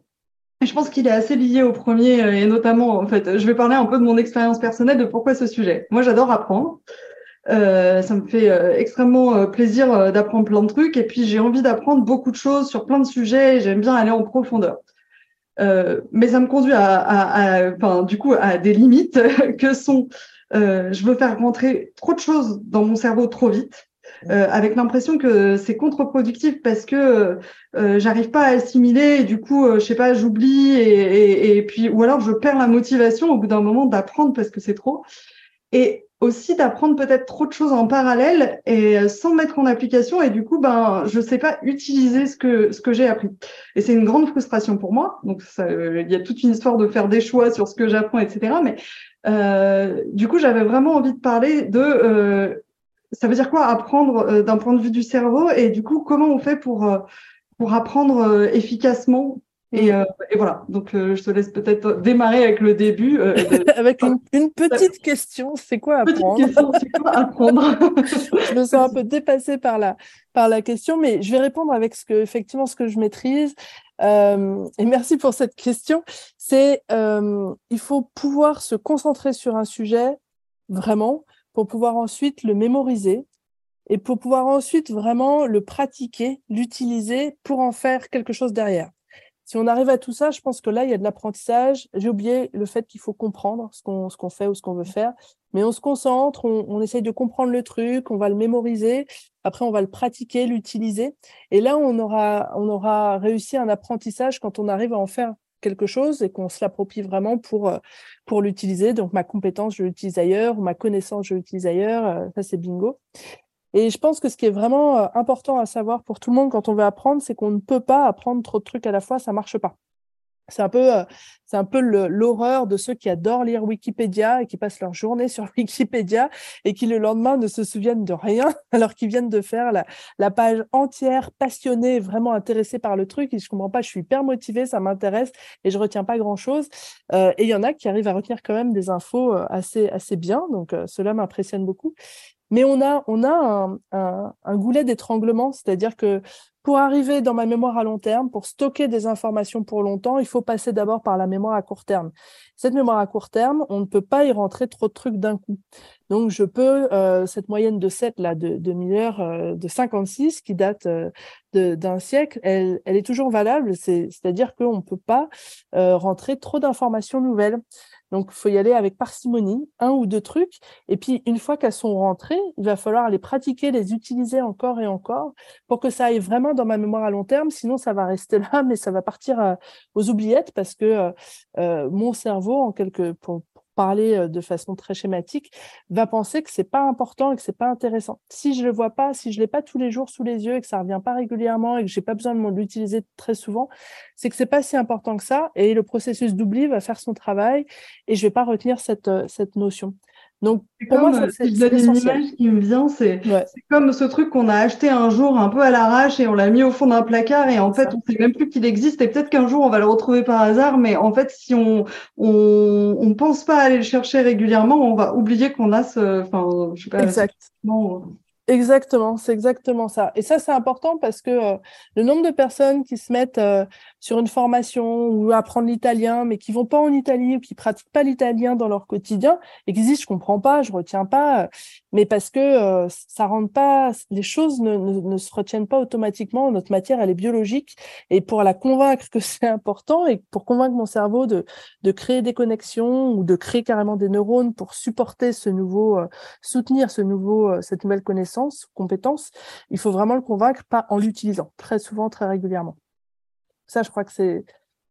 je pense qu'il est assez lié au premier euh, et notamment, en fait, je vais parler un peu de mon expérience personnelle de pourquoi ce sujet. Moi, j'adore apprendre. Euh, ça me fait euh, extrêmement plaisir d'apprendre plein de trucs et puis j'ai envie d'apprendre beaucoup de choses sur plein de sujets. J'aime bien aller en profondeur. mais ça me conduit à, à, enfin, du coup, à des limites que sont, je veux faire rentrer trop de choses dans mon cerveau trop vite. Euh, avec l'impression que c'est contre-productif parce que euh, j'arrive pas à assimiler et du coup, euh, je sais pas, j'oublie et, et, puis ou alors je perds la motivation au bout d'un moment d'apprendre parce que c'est trop. Et aussi d'apprendre peut-être trop de choses en parallèle et sans mettre en application et du coup ben je sais pas utiliser ce que ce que j'ai appris. Et c'est une grande frustration pour moi. Donc il y a toute une histoire de faire des choix sur ce que j'apprends etc mais euh, du coup j'avais vraiment envie de parler de euh, ça veut dire quoi apprendre euh, d'un point de vue du cerveau et du coup comment on fait pour euh, pour apprendre euh, efficacement Et, mm. et voilà, donc je te laisse peut-être démarrer avec le début. avec une, une, petite question, c'est quoi apprendre? C'est quoi apprendre? Je me sens un peu dépassée par la, par la question, mais je vais répondre avec ce que, effectivement ce que je maîtrise. Et merci pour cette question. C'est il faut pouvoir se concentrer sur un sujet vraiment pour pouvoir ensuite le mémoriser et pour pouvoir ensuite vraiment le pratiquer, l'utiliser pour en faire quelque chose derrière. Si on arrive à tout ça, je pense que là, il y a de l'apprentissage. J'ai oublié le fait qu'il faut comprendre ce qu'on fait ou ce qu'on veut faire, mais on se concentre, on, on, essaye de comprendre le truc, on va le mémoriser, après on va le pratiquer, l'utiliser, et là on aura on aura réussi un apprentissage quand on arrive à en faire quelque chose et qu'on se l'approprie vraiment pour pour l'utiliser. Donc ma compétence, je l'utilise ailleurs, ou ma connaissance, je l'utilise ailleurs. Euh, ça c'est bingo. Et je pense que ce qui est vraiment euh, important à savoir pour tout le monde quand on veut apprendre, c'est qu'on ne peut pas apprendre trop de trucs à la fois, ça marche pas. C'est un peu, euh, c'est un peu l'horreur de ceux qui adorent lire Wikipédia et qui passent leur journée sur Wikipédia et qui le lendemain ne se souviennent de rien alors qu'ils viennent de faire la, page entière, passionnés, vraiment intéressés par le truc. Et je comprends pas, je suis hyper motivée, ça m'intéresse et je retiens pas grand chose. Euh, et il y en a qui arrivent à retenir quand même des infos assez, assez bien. Donc cela m'impressionne beaucoup. Mais on a, un, goulet d'étranglement, c'est-à-dire que pour arriver dans ma mémoire à long terme, pour stocker des informations pour longtemps, il faut passer d'abord par la mémoire à court terme. Cette mémoire à court terme, on ne peut pas y rentrer trop de trucs d'un coup. Donc, je peux, euh, cette moyenne de 7 là, de, de euh, de 56, qui date euh, d'un siècle, elle, elle, est toujours valable. C'est-à-dire qu'on ne peut pas rentrer trop d'informations nouvelles. Donc, il faut y aller avec parcimonie, un ou deux trucs. Et puis, une fois qu'elles sont rentrées, il va falloir les pratiquer, les utiliser encore et encore pour que ça aille vraiment dans ma mémoire à long terme. Sinon, ça va rester là, mais ça va partir euh, aux oubliettes parce que euh, euh, mon cerveau, en quelque, parler de façon très schématique, va penser que c'est pas important et que c'est pas intéressant. Si je le vois pas, si je l'ai pas tous les jours sous les yeux et que ça revient pas régulièrement et que j'ai pas besoin de l'utiliser très souvent, c'est que c'est pas si important que ça et le processus d'oubli va faire son travail et je vais pas retenir cette, cette notion. Donc, pour moi, euh, c'est une image qui me vient, c'est comme ce truc qu'on a acheté un jour un peu à l'arrache et on l'a mis au fond d'un placard et en fait, on sait même plus qu'il existe et peut-être qu'un jour on va le retrouver par hasard, mais en fait, si on on, on pense pas à aller le chercher régulièrement, on va oublier qu'on a ce, enfin, je sais pas, Exactement. Exactement, c'est exactement ça. Et ça, c'est important parce que euh, le nombre de personnes qui se mettent euh, sur une formation ou apprendre l'italien, mais qui vont pas en Italie ou qui pratiquent pas l'italien dans leur quotidien et qui disent je comprends pas, je retiens pas, mais parce que euh, ça rentre pas, les choses ne, ne, se retiennent pas automatiquement. Notre matière, elle est biologique et pour la convaincre que c'est important et pour convaincre mon cerveau de, de créer des connexions ou de créer carrément des neurones pour supporter ce nouveau, soutenir ce nouveau, cette nouvelle connaissance compétences, il faut vraiment le convaincre, pas en l'utilisant, très souvent, très régulièrement. Ça, je crois que c'est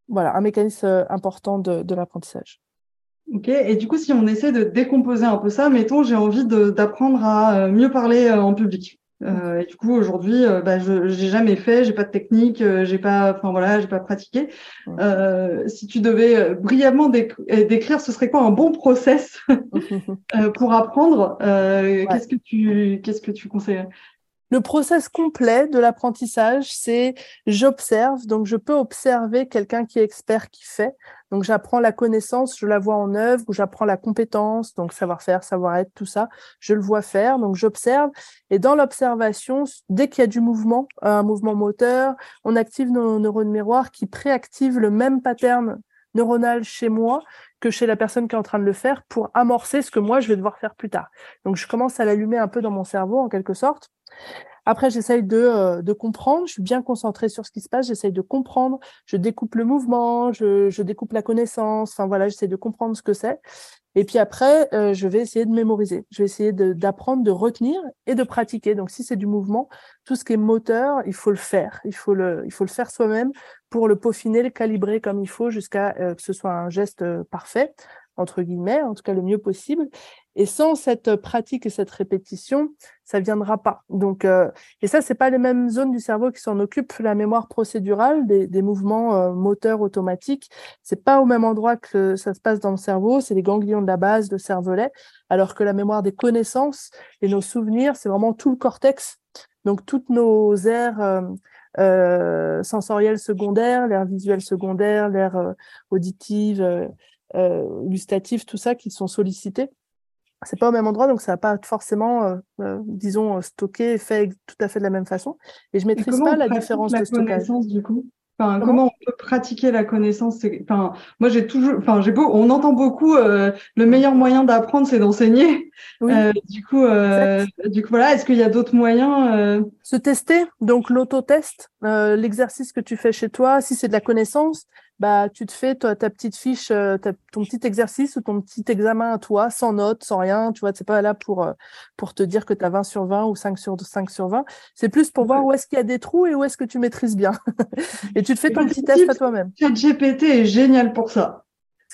voilà, un mécanisme euh, important de, l'apprentissage. Ok, et du coup, si on essaie de décomposer un peu ça, mettons, j'ai envie d'apprendre à euh, mieux parler euh, en public. Euh, et du coup, aujourd'hui, euh, bah, je j'ai jamais fait, j'ai pas de technique, euh, j'ai pas, enfin voilà, j'ai pas pratiqué. si tu devais brièvement décrire, ce serait quoi un bon process pour apprendre Qu'est-ce que tu, qu'est-ce que tu conseillerais? Le process complet de l'apprentissage, c'est j'observe, donc je peux observer quelqu'un qui est expert qui fait. Donc j'apprends la connaissance, je la vois en œuvre, ou j'apprends la compétence, donc savoir-faire, savoir-être, tout ça, je le vois faire, donc j'observe. Et dans l'observation, dès qu'il y a du mouvement, un mouvement moteur, on active nos neurones miroirs qui préactivent le même pattern neuronal chez moi que chez la personne qui est en train de le faire pour amorcer ce que moi je vais devoir faire plus tard. Donc je commence à l'allumer un peu dans mon cerveau en quelque sorte. Après, j'essaye de, euh, de comprendre, je suis bien concentrée sur ce qui se passe, j'essaye de comprendre, je découpe le mouvement, je, je découpe la connaissance, enfin voilà, j'essaie de comprendre ce que c'est. Et puis après, euh, je vais essayer de mémoriser, je vais essayer d'apprendre, de, retenir et de pratiquer. Donc si c'est du mouvement, tout ce qui est moteur, il faut le faire, il faut le, il faut le faire soi-même pour le peaufiner, le calibrer comme il faut jusqu'à euh, que ce soit un geste parfait entre guillemets, en tout cas le mieux possible. Et sans cette pratique et cette répétition, ça viendra pas. Donc, euh, et ça, c'est pas les mêmes zones du cerveau qui s'en occupent. La mémoire procédurale des, des mouvements euh, moteurs automatiques, c'est pas au même endroit que ça se passe dans le cerveau. C'est les ganglions de la base, le cervelet, alors que la mémoire des connaissances et nos souvenirs, c'est vraiment tout le cortex. Donc, toutes nos aires euh, euh, sensorielle secondaire, l'air visuel secondaire, l'air euh, auditive, euh, gustatif, tout ça qui sont sollicités. C'est pas au même endroit, donc ça va pas forcément, disons, stocké et fait tout à fait de la même façon. Et je maîtrise pas la différence de stockage. Du coup? Comment, on peut pratiquer la connaissance? Enfin, moi j'ai toujours, enfin j'ai beau, on entend beaucoup euh, le meilleur moyen d'apprendre c'est d'enseigner. Euh, du coup, euh, du coup voilà, est-ce qu'il y a d'autres moyens Se tester, donc l'autotest, l'exercice que tu fais chez toi, si c'est de la connaissance, bah, tu te fais ta, ta petite fiche, euh, ton petit exercice ou ton petit examen à toi, sans notes, sans rien. Tu vois, c'est pas là pour, euh, pour te dire que tu as 20 sur 20 ou 5 sur 5 sur 20. C'est plus pour voir où est-ce qu'il y a des trous et où est-ce que tu maîtrises bien. et tu te fais ton petit test à toi-même. ChatGPT est génial pour ça.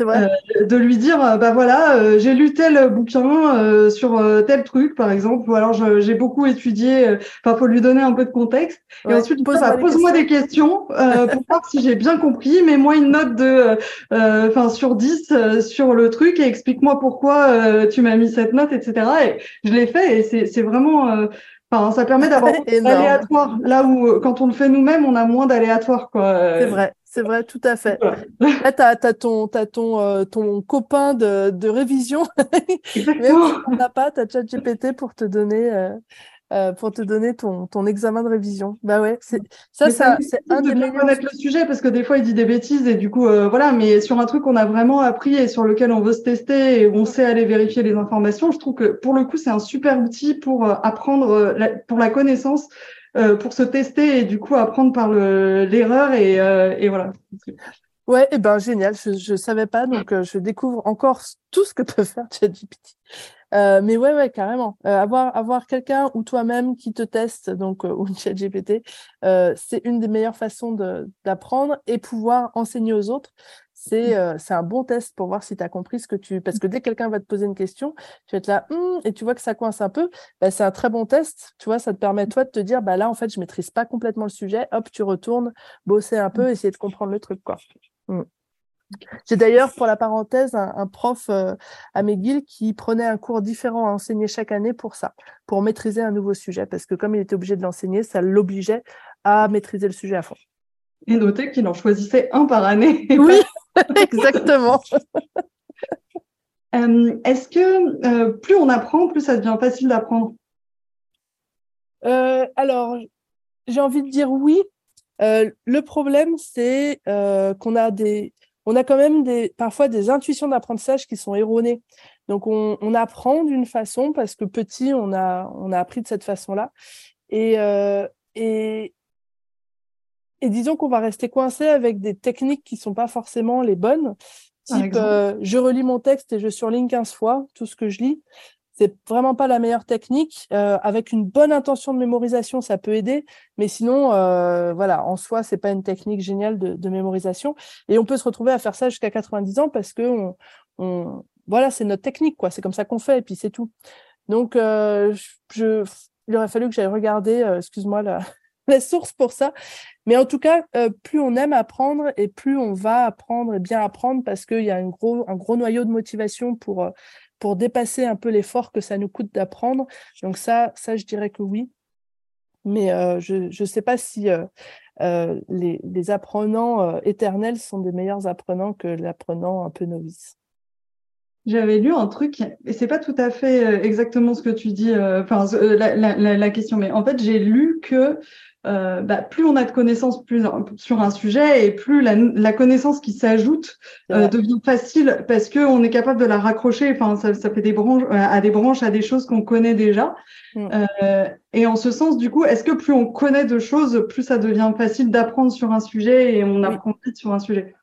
Vrai. Euh, de lui dire, euh, bah voilà, euh, j'ai lu tel bouquin sur tel truc, par exemple, ou alors j'ai beaucoup étudié. Enfin, faut lui donner un peu de contexte. et ensuite, pose-moi pose des questions pour voir si j'ai bien compris. Mets-moi une note de, enfin, sur 10 sur le truc et explique-moi pourquoi tu m'as mis cette note, etc. Et je l'ai fait et c'est vraiment. Enfin, ça permet d'avoir aléatoire. Là où, quand on le fait nous-mêmes, on a moins d'aléatoire, quoi. C'est vrai. C'est vrai, tout à fait. Là, tu as, ton, ton, euh, ton copain de, de révision. Mais on n'a pas, tu as ChatGPT pour te donner, euh, euh, pour te donner ton, ton examen de révision. Bah ouais, ça, ça, c'est un de bien connaître le sujet parce que des fois, il dit des bêtises et du coup, voilà. Mais sur un truc qu'on a vraiment appris et sur lequel on veut se tester et où on sait aller vérifier les informations, je trouve que pour le coup, c'est un super outil pour apprendre, pour la connaissance euh, pour se tester et du coup apprendre par l'erreur et, euh, et, voilà. Ouais, et eh ben génial. Je ne savais pas, donc euh, je découvre encore tout ce que peut faire ChatGPT. Mais ouais, ouais, carrément. avoir avoir quelqu'un ou toi-même qui te teste, donc ou ChatGPT, c'est une des meilleures façons d'apprendre et pouvoir enseigner aux autres. Mmh. Euh, c'est un bon test pour voir si tu as compris ce que tu. Parce que dès que quelqu'un va te poser une question, tu vas être là, «Mmh», et tu vois que ça coince un peu, bah, c'est un très bon test. Tu vois, ça te permet, toi, de te dire, bah, là, en fait, je maîtrise pas complètement le sujet. Hop, tu retournes, bosser un peu, mmh. essayer de comprendre le truc. quoi. J'ai d'ailleurs, pour la parenthèse, un, prof euh, à McGill qui prenait un cours différent à enseigner chaque année pour ça, pour maîtriser un nouveau sujet, parce que comme il était obligé de l'enseigner, ça l'obligeait à maîtriser le sujet à fond. Et noter qu'il en choisissait un par année. Oui, exactement. Euh, est-ce que euh, plus on apprend, plus ça devient facile d'apprendre? Euh, Alors, j'ai envie de dire oui. le problème, c'est qu'on a des, on a quand même des, parfois des intuitions d'apprentissage qui sont erronées. Donc, on, on apprend d'une façon parce que petit, on a, on a appris de cette façon-là. Et, et, et disons qu'on va rester coincé avec des techniques qui sont pas forcément les bonnes. Type, euh, je relis mon texte et je surligne 15 fois tout ce que je lis. C'est vraiment pas la meilleure technique. Euh, avec une bonne intention de mémorisation, ça peut aider, mais sinon, euh, voilà, en soi, c'est pas une technique géniale de, de, mémorisation. Et on peut se retrouver à faire ça jusqu'à 90 ans parce que on, on voilà, c'est notre technique, quoi. C'est comme ça qu'on fait, et puis c'est tout. Donc, euh, je, il aurait fallu que j'aille regarder, euh, excuse-moi, la, source pour ça. Mais en tout cas, euh, plus on aime apprendre et plus on va apprendre et bien apprendre parce qu'il y a un gros, gros noyau de motivation pour, euh, pour dépasser un peu l'effort que ça nous coûte d'apprendre. Donc ça, ça, je dirais que oui. Mais euh, je ne sais pas si les, apprenants éternels sont des meilleurs apprenants que l'apprenant un peu novice. J'avais lu un truc, et c'est pas tout à fait exactement ce que tu dis, enfin la, la, la, question, mais en fait j'ai lu que euh, bah, plus on a de connaissances plus, sur un sujet et plus la, la connaissance qui s'ajoute euh, devient facile parce que on est capable de la raccrocher. Enfin, ça, ça fait des branches euh, à des branches à des choses qu'on connaît déjà. Mm. Euh, et en ce sens, du coup, est-ce que plus on connaît de choses, plus ça devient facile d'apprendre sur un sujet et on apprend vite sur un sujet?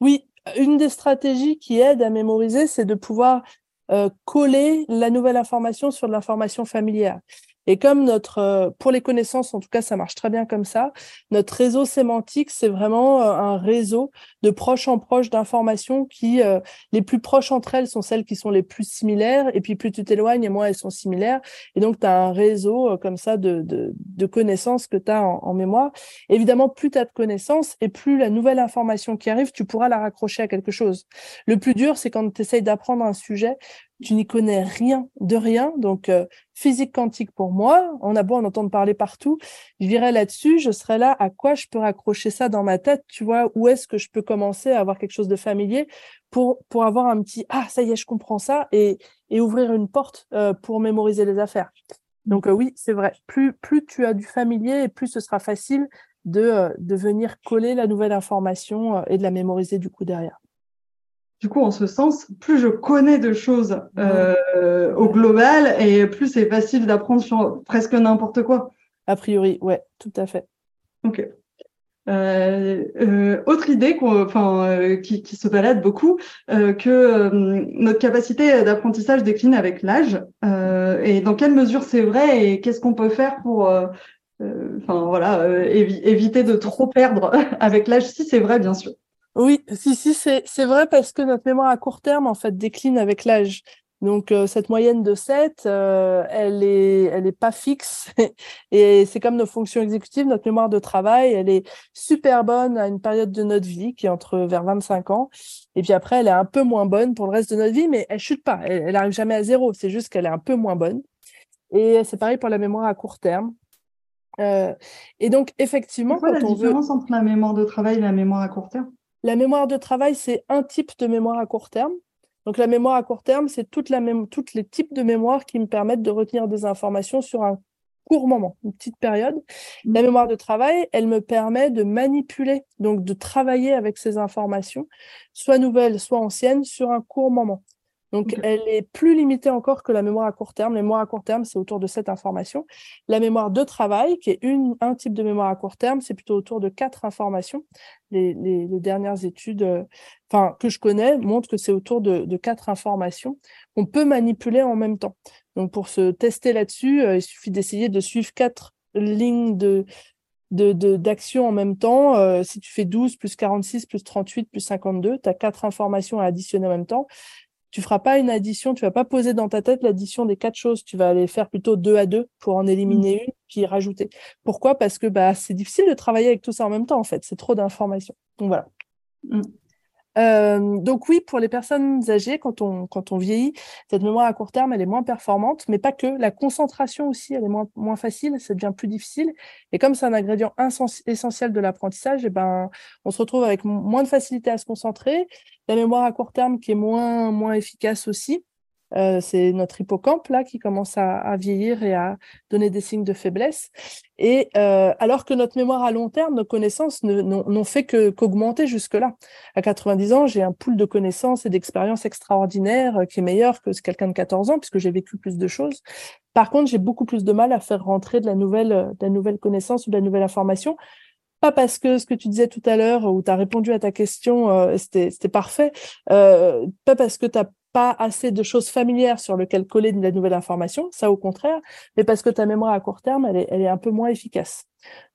Oui, une des stratégies qui aide à mémoriser, c'est de pouvoir euh, coller la nouvelle information sur de l'information familière. Et comme notre, euh, pour les connaissances, en tout cas, ça marche très bien comme ça, notre réseau sémantique, c'est vraiment euh, un réseau de proche en proche d'informations qui, euh, les plus proches entre elles sont celles qui sont les plus similaires, et puis plus tu t'éloignes, et moins elles sont similaires. Et donc, tu as un réseau comme ça de, de, de connaissances que tu as en, en, mémoire. Évidemment, plus tu as de connaissances, et plus la nouvelle information qui arrive, tu pourras la raccrocher à quelque chose. Le plus dur, c'est quand tu essayes d'apprendre un sujet tu n'y connais rien de rien. Donc, euh, physique quantique pour moi, on a beau en entendre parler partout, je dirais là-dessus, je serais là, à quoi je peux raccrocher ça dans ma tête, tu vois, où est-ce que je peux commencer à avoir quelque chose de familier pour, pour avoir un petit, ah, ça y est, je comprends ça, et, ouvrir une porte euh, pour mémoriser les affaires. Donc euh, oui, c'est vrai, plus, plus tu as du familier, et plus ce sera facile de, de venir coller la nouvelle information et de la mémoriser du coup derrière du coup, en ce sens, plus je connais de choses euh, au global et plus c'est facile d'apprendre sur presque n'importe quoi. A priori, ouais, tout à fait. Ok. Euh, euh, autre idée enfin, qui, se balade beaucoup, que notre capacité d'apprentissage décline avec l'âge. et dans quelle mesure c'est vrai et qu'est-ce qu'on peut faire pour enfin, voilà, éviter de trop perdre avec l'âge, si c'est vrai, bien sûr. Oui, si, si, c'est vrai parce que notre mémoire à court terme, en fait, décline avec l'âge. Donc, euh, cette moyenne de 7, euh, elle est, elle est pas fixe. et c'est comme nos fonctions exécutives, notre mémoire de travail, elle est super bonne à une période de notre vie qui est entre vers 25 ans. Et puis après, elle est un peu moins bonne pour le reste de notre vie, mais elle chute pas. Elle, elle arrive jamais à zéro. C'est juste qu'elle est un peu moins bonne. Et c'est pareil pour la mémoire à court terme. Euh, et donc, effectivement, quoi la différence entre la mémoire de travail et la mémoire à court terme? La mémoire de travail, c'est un type de mémoire à court terme. Donc la mémoire à court terme, c'est toute la même, tous les types de mémoire qui me permettent de retenir des informations sur un court moment, une petite période. La mmh. mémoire de travail, elle me permet de manipuler, donc de travailler avec ces informations, soit nouvelles, soit anciennes, sur un court moment. Donc, elle est plus limitée encore que la mémoire à court terme. La mémoire à court terme, c'est autour de cette information. La mémoire de travail, qui est une, un type de mémoire à court terme, c'est plutôt autour de quatre informations. Les, les, dernières études euh, que je connais montrent que c'est autour de, de quatre informations qu'on peut manipuler en même temps. Donc, pour se tester là-dessus, euh, il suffit d'essayer de suivre quatre lignes de, d'action de, en même temps. Euh, si tu fais 12 plus 46 plus 38 plus 52, tu as quatre informations à additionner en même temps tu feras pas une addition, tu vas pas poser dans ta tête l'addition des quatre choses, tu vas aller faire plutôt deux à deux pour en éliminer mmh. une puis rajouter. Pourquoi? Parce que bah c'est difficile de travailler avec tout ça en même temps en fait, c'est trop d'informations. Donc voilà. Mmh. Euh, donc oui, pour les personnes âgées, quand on, quand on vieillit, cette mémoire à court terme, elle est moins performante, mais pas que. La concentration aussi, elle est moins, moins facile, ça devient plus difficile. Et comme c'est un ingrédient essentiel de l'apprentissage, eh ben, on se retrouve avec moins de facilité à se concentrer. La mémoire à court terme qui est moins, moins efficace aussi. Euh, c'est notre hippocampe là qui commence à, vieillir et à donner des signes de faiblesse. Et euh, alors que notre mémoire à long terme, nos connaissances n'ont fait que qu'augmenter jusque-là. À 90 ans, j'ai un pool de connaissances et d'expériences extraordinaires euh, qui est meilleur que quelqu'un de 14 ans puisque j'ai vécu plus de choses. Par contre, j'ai beaucoup plus de mal à faire rentrer de la nouvelle, de la nouvelle connaissance ou de la nouvelle information pas parce que ce que tu disais tout à l'heure, où tu as répondu à ta question, euh, c'était parfait, pas parce que tu n'as pas assez de choses familières sur lesquelles coller de la nouvelle information, ça au contraire, mais parce que ta mémoire à court terme, elle est, elle est un peu moins efficace.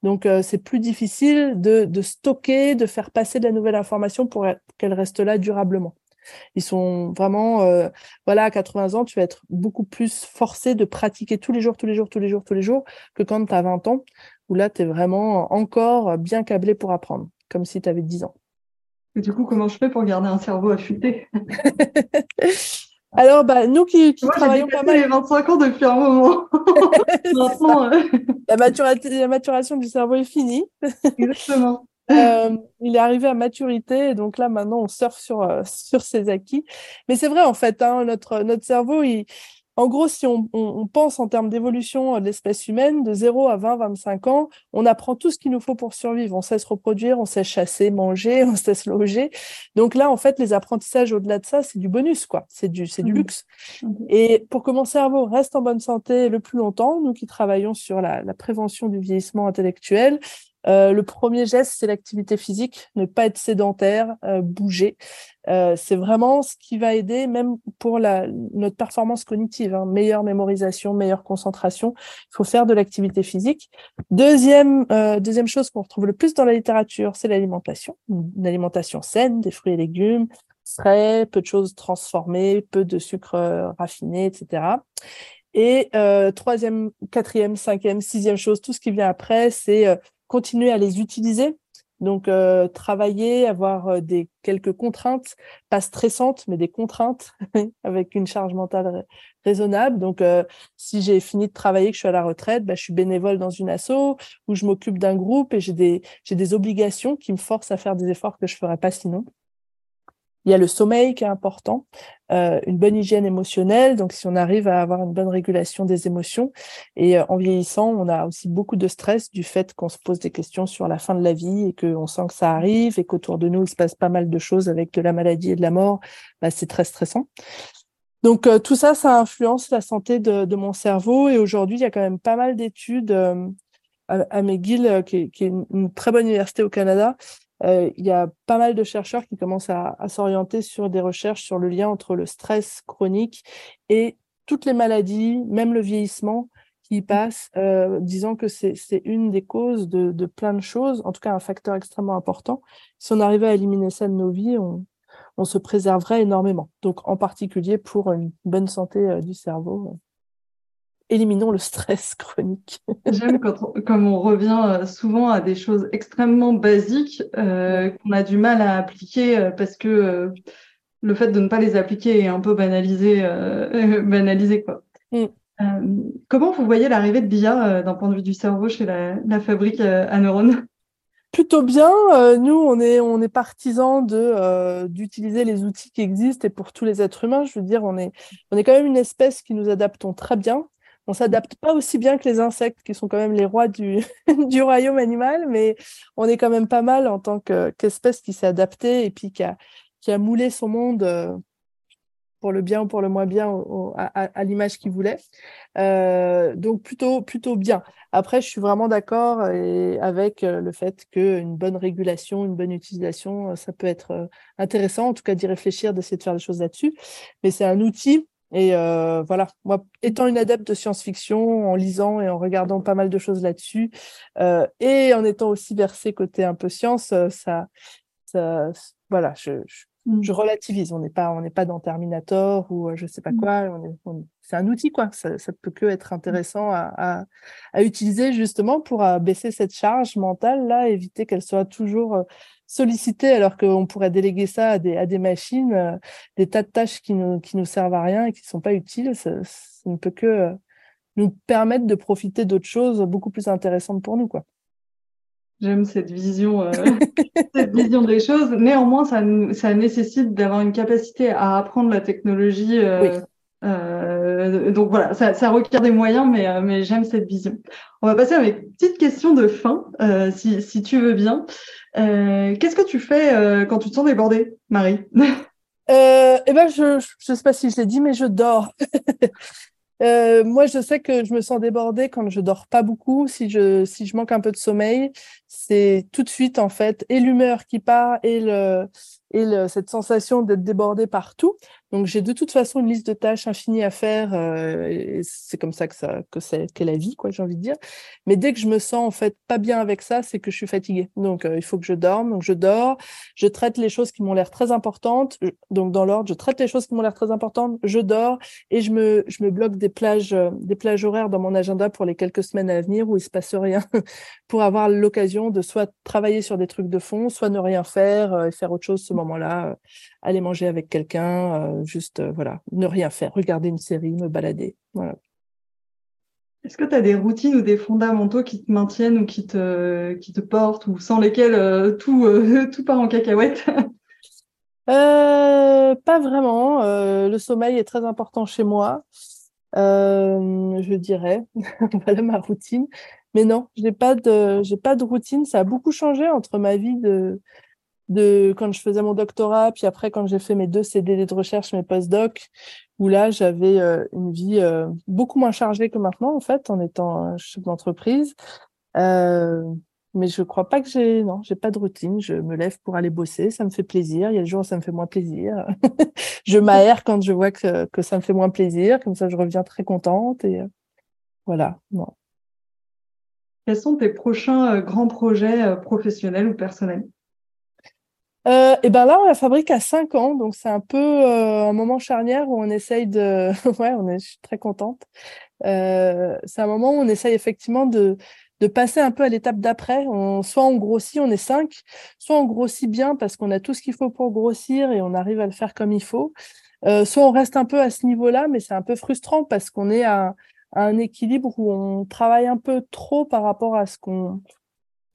Donc, euh, c'est plus difficile de, de, stocker, de faire passer de la nouvelle information pour qu'elle reste là durablement. Ils sont vraiment, euh, voilà, à 80 ans, tu vas être beaucoup plus forcé de pratiquer tous les jours, tous les jours, tous les jours, tous les jours, que quand tu as 20 ans, où là, tu es vraiment encore bien câblé pour apprendre, comme si tu avais 10 ans. Et du coup, comment je fais pour garder un cerveau affûté Alors, bah, nous qui, qui travaillons pas mal. les 25 ans depuis un moment. Euh, la, maturation du cerveau est finie. Exactement. Euh, il est arrivé à maturité, et donc là maintenant on surfe sur, euh, sur ses acquis. Mais c'est vrai en fait, hein, notre, notre cerveau, il, en gros, si on, on, pense en termes d'évolution de l'espèce humaine, de 0 à 20, 25 ans, on apprend tout ce qu'il nous faut pour survivre. On sait se reproduire, on sait chasser, manger, on sait se loger. Donc là, en fait, les apprentissages au-delà de ça, c'est du bonus, quoi. C'est du, c'est du mmh. luxe. Mmh. Et pour que mon cerveau reste en bonne santé le plus longtemps, nous qui travaillons sur la, la prévention du vieillissement intellectuel, euh, le premier geste, c'est l'activité physique, ne pas être sédentaire, euh, bouger. Euh, c'est vraiment ce qui va aider, même pour notre performance cognitive, hein. meilleure mémorisation, meilleure concentration. Il faut faire de l'activité physique. Deuxième, deuxième chose qu'on retrouve le plus dans la littérature, c'est l'alimentation. Une alimentation saine, des fruits et légumes, frais, peu de choses transformées, peu de sucre raffiné, etc. Et troisième, quatrième, cinquième, sixième chose, tout ce qui vient après, c'est continuer à les utiliser Donc, travailler, avoir des quelques contraintes, pas stressantes, mais des contraintes avec une charge mentale raisonnable. Donc, si j'ai fini de travailler, que je suis à la retraite, bah, je suis bénévole dans une asso où je m'occupe d'un groupe et j'ai des, j'ai des obligations qui me forcent à faire des efforts que je ferais pas sinon. Il y a le sommeil qui est important, euh, une bonne hygiène émotionnelle. Donc, si on arrive à avoir une bonne régulation des émotions, et euh, en vieillissant, on a aussi beaucoup de stress du fait qu'on se pose des questions sur la fin de la vie et qu'on sent que ça arrive et qu'autour de nous, il se passe pas mal de choses avec de la maladie et de la mort. Bah, c'est très stressant. Donc, euh, tout ça, ça influence la santé de, de mon cerveau. Et aujourd'hui, il y a quand même pas mal d'études à, McGill, qui, qui, est une très bonne université au Canada, euh, il y a pas mal de chercheurs qui commencent à, s'orienter sur des recherches sur le lien entre le stress chronique et toutes les maladies, même le vieillissement qui passe, euh, disant que c'est une des causes de, plein de choses, en tout cas un facteur extrêmement important. Si on arrivait à éliminer ça de nos vies, on, on se préserverait énormément. Donc en particulier pour une bonne santé euh, du cerveau éliminons le stress chronique. J'aime quand comme on revient euh, souvent à des choses extrêmement basiques euh, qu'on a du mal à appliquer euh, parce que le fait de ne pas les appliquer est un peu banalisé, banalisé quoi. Mm. comment vous voyez l'arrivée de l'IA d'un point de vue du cerveau chez la, fabrique à neurones Plutôt bien. nous, on est, on est partisans de d'utiliser les outils qui existent et pour tous les êtres humains. Je veux dire, on est, on est quand même une espèce qui nous adaptons très bien on s'adapte pas aussi bien que les insectes, qui sont quand même les rois du, royaume animal, mais on est quand même pas mal en tant qu'espèce qui s'est adaptée et qui a, moulé son monde euh, pour le bien ou pour le moins bien à, l'image qu'il voulait. Euh, donc plutôt plutôt bien. Après, je suis vraiment d'accord avec euh, le fait qu'une bonne régulation, une bonne utilisation, ça peut être intéressant, en tout cas d'y réfléchir, d'essayer de faire des choses là-dessus. Mais c'est un outil et euh, voilà, moi, étant une adepte de science-fiction, en lisant et en regardant pas mal de choses là-dessus, euh, et en étant aussi versée côté un peu science, euh, ça, ça voilà, je, mm. je, relativise. On n'est pas, on n'est pas dans Terminator ou je sais pas mm. quoi. c'est un outil quoi. Ça, ça peut que être intéressant à, à, à utiliser justement pour baisser cette charge mentale là, éviter qu'elle soit toujours solliciter alors qu'on pourrait déléguer ça à des, à des machines, euh, des tas de tâches qui nous, qui nous servent à rien et qui ne sont pas utiles. Ça, ne peut que euh, nous permettre de profiter d'autres choses beaucoup plus intéressantes pour nous. quoi. J'aime cette vision, euh, cette vision des choses. Néanmoins, ça, ça nécessite d'avoir une capacité à apprendre la technologie. Donc voilà, ça, requiert des moyens, mais, mais j'aime cette vision. On va passer à mes petites questions de fin, si, si tu veux bien. Euh, qu'est-ce que tu fais euh, quand tu te sens débordée, Marie euh, Eh ben, je ne sais pas si je l'ai dit, mais je dors. moi, je sais que je me sens débordée quand je dors pas beaucoup. Si je si je manque un peu de sommeil, c'est tout de suite en fait et l'humeur qui part et le et cette sensation d'être débordée partout. Donc j'ai de toute façon une liste de tâches infinies à faire. Euh, et c'est comme ça que ça que c'est qu'est la vie, quoi, j'ai envie de dire. Mais dès que je me sens en fait pas bien avec ça, c'est que je suis fatiguée. Donc euh, il faut que je dorme. Donc je dors. Je traite les choses qui m'ont l'air très importantes. Donc dans l'ordre, je traite les choses qui m'ont l'air très importantes. Je dors et je me je me bloque des plages euh, des plages horaires dans mon agenda pour les quelques semaines à venir où il se passe rien, pour avoir l'occasion de soit travailler sur des trucs de fond, soit ne rien faire et faire autre chose ce moment-là aller manger avec quelqu'un, euh, juste euh, voilà, ne rien faire, regarder une série, me balader. Voilà. Est-ce que tu as des routines ou des fondamentaux qui te maintiennent ou qui te, qui te portent ou sans lesquels euh, tout, tout part en cacahuète? Pas vraiment. le sommeil est très important chez moi. je dirais, voilà ma routine. Mais non, j'ai pas de, j'ai pas de routine. Ça a beaucoup changé entre ma vie de, de quand je faisais mon doctorat, puis après quand j'ai fait mes deux CDD de recherche, mes post-doc, où là j'avais euh, une vie euh, beaucoup moins chargée que maintenant en fait, en étant chef d'entreprise. Euh, mais je crois pas que j'ai non, j'ai pas de routine. Je me lève pour aller bosser, ça me fait plaisir. Il y a des jours où ça me fait moins plaisir. je m'aère quand je vois que, que ça me fait moins plaisir, comme ça je reviens très contente et voilà. Non. Quels sont tes prochains grands projets professionnels ou personnels? Euh, et ben là, on la fabrique à 5 ans, donc c'est un peu euh, un moment charnière où on essaye de. ouais, on est, je suis très contente. Euh, c'est un moment où on essaye effectivement de, de passer un peu à l'étape d'après. Soit on grossit, on est cinq, soit on grossit bien parce qu'on a tout ce qu'il faut pour grossir et on arrive à le faire comme il faut. Euh, soit on reste un peu à ce niveau-là, mais c'est un peu frustrant parce qu'on est à, un équilibre où on travaille un peu trop par rapport à ce qu'on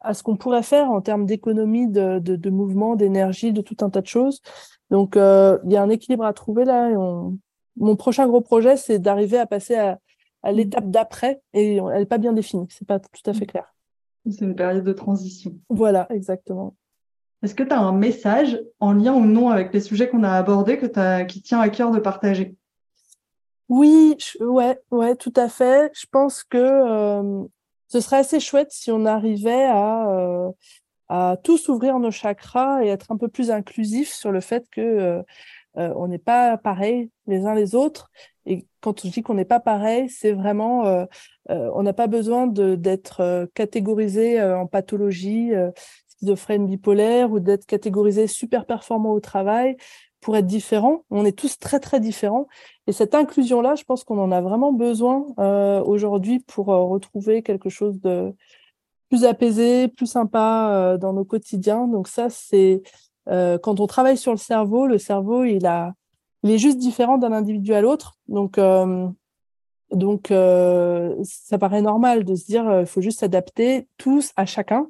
à ce qu'on pourrait faire en termes d'économie, de, de, mouvement, d'énergie, de tout un tas de choses. Donc, euh, il y a un équilibre à trouver là. Mon prochain gros projet, c'est d'arriver à passer à, à mmh. l'étape d'après et elle n'est pas bien définie, c'est pas tout à fait mmh. clair. C'est une période de transition. Voilà, exactement. Est-ce que tu as un message en lien ou non avec les sujets qu'on a abordés que as, qui tient à cœur de partager? Oui, tout à fait. Je pense que euh, ce serait assez chouette si on arrivait à, euh, à tous ouvrir nos chakras et être un peu plus inclusif sur le fait que euh, on n'est pas pareil les uns les autres et quand je dis qu'on n'est pas pareil, c'est vraiment, on n'a pas besoin d'être catégorisé en pathologie schizophrène bipolaire ou d'être catégorisé super performant au travail pour être différent. On est tous très très différents. Et cette inclusion-là, je pense qu'on en a vraiment besoin aujourd'hui pour retrouver quelque chose de plus apaisé, plus sympa dans nos quotidiens. Donc ça, c'est quand on travaille sur le cerveau, le cerveau, il a il est juste différent d'un individu à l'autre. Donc, euh, donc euh, ça paraît normal de se dire, il euh, faut juste s'adapter tous à chacun.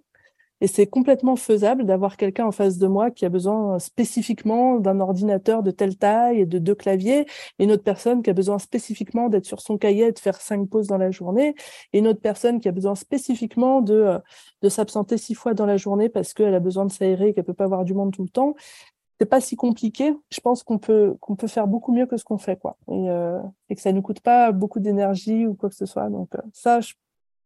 Et c'est complètement faisable d'avoir quelqu'un en face de moi qui a besoin spécifiquement d'un ordinateur de telle taille et de deux claviers, et une autre personne qui a besoin spécifiquement d'être sur son cahier et de faire cinq pauses dans la journée, et une autre personne qui a besoin spécifiquement de, de s'absenter six fois dans la journée parce qu'elle a besoin de s'aérer et qu'elle peut pas avoir du monde tout le temps c'est pas si compliqué. Je pense qu'on peut peut faire beaucoup mieux que ce qu'on fait, quoi, et, euh, que ça ne coûte pas beaucoup d'énergie ou quoi que ce soit. Donc euh, ça,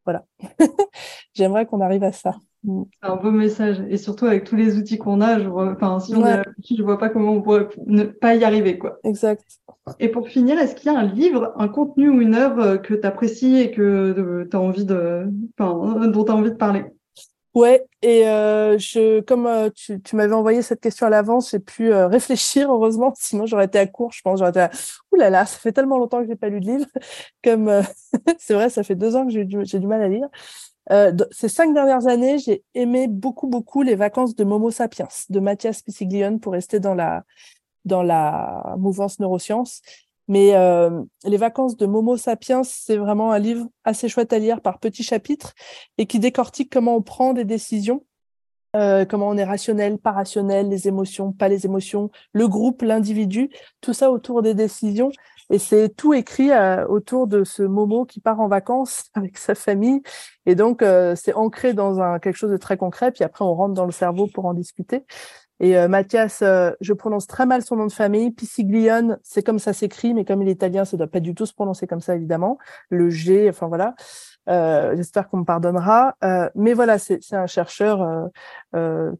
voilà, j'aimerais qu'on arrive à ça. Mm. C'est un beau message, et surtout avec tous les outils qu'on a, je vois, enfin si on ouais. je vois pas comment on pourrait ne pas y arriver, quoi. Exact. Et pour finir, est-ce qu'il y a un livre, un contenu ou une œuvre que tu apprécies et que tu as envie de, enfin, dont tu as envie de parler? Ouais, et euh, je, comme euh, tu, tu m'avais envoyé cette question à l'avance, j'ai pu euh, réfléchir, heureusement, sinon j'aurais été à court, je pense, j'aurais été à... Ouh là là, ça fait tellement longtemps que j'ai pas lu de livre, comme c'est vrai, ça fait deux ans que j'ai du, du mal à lire. ces cinq dernières années, j'ai aimé beaucoup, beaucoup les vacances de Momo Sapiens de Mathias Pisiglione pour rester dans la, dans la mouvance neurosciences. Mais euh, Les vacances de Momo Sapiens, c'est vraiment un livre assez chouette à lire par petits chapitres et qui décortique comment on prend des décisions, euh, comment on est rationnel, pas rationnel, les émotions, pas les émotions, le groupe, l'individu, tout ça autour des décisions. Et c'est tout écrit euh, autour de ce Momo qui part en vacances avec sa famille. Et donc, c'est ancré dans un, quelque chose de très concret. Puis après, on rentre dans le cerveau pour en discuter. Et euh, Mathias, euh, je prononce très mal son nom de famille. Pisiglione, c'est comme ça s'écrit, mais comme il est italien, ça doit pas du tout se prononcer comme ça, évidemment. Le G, enfin voilà. Euh, J'espère qu'on me pardonnera. Euh, mais voilà, c'est un chercheur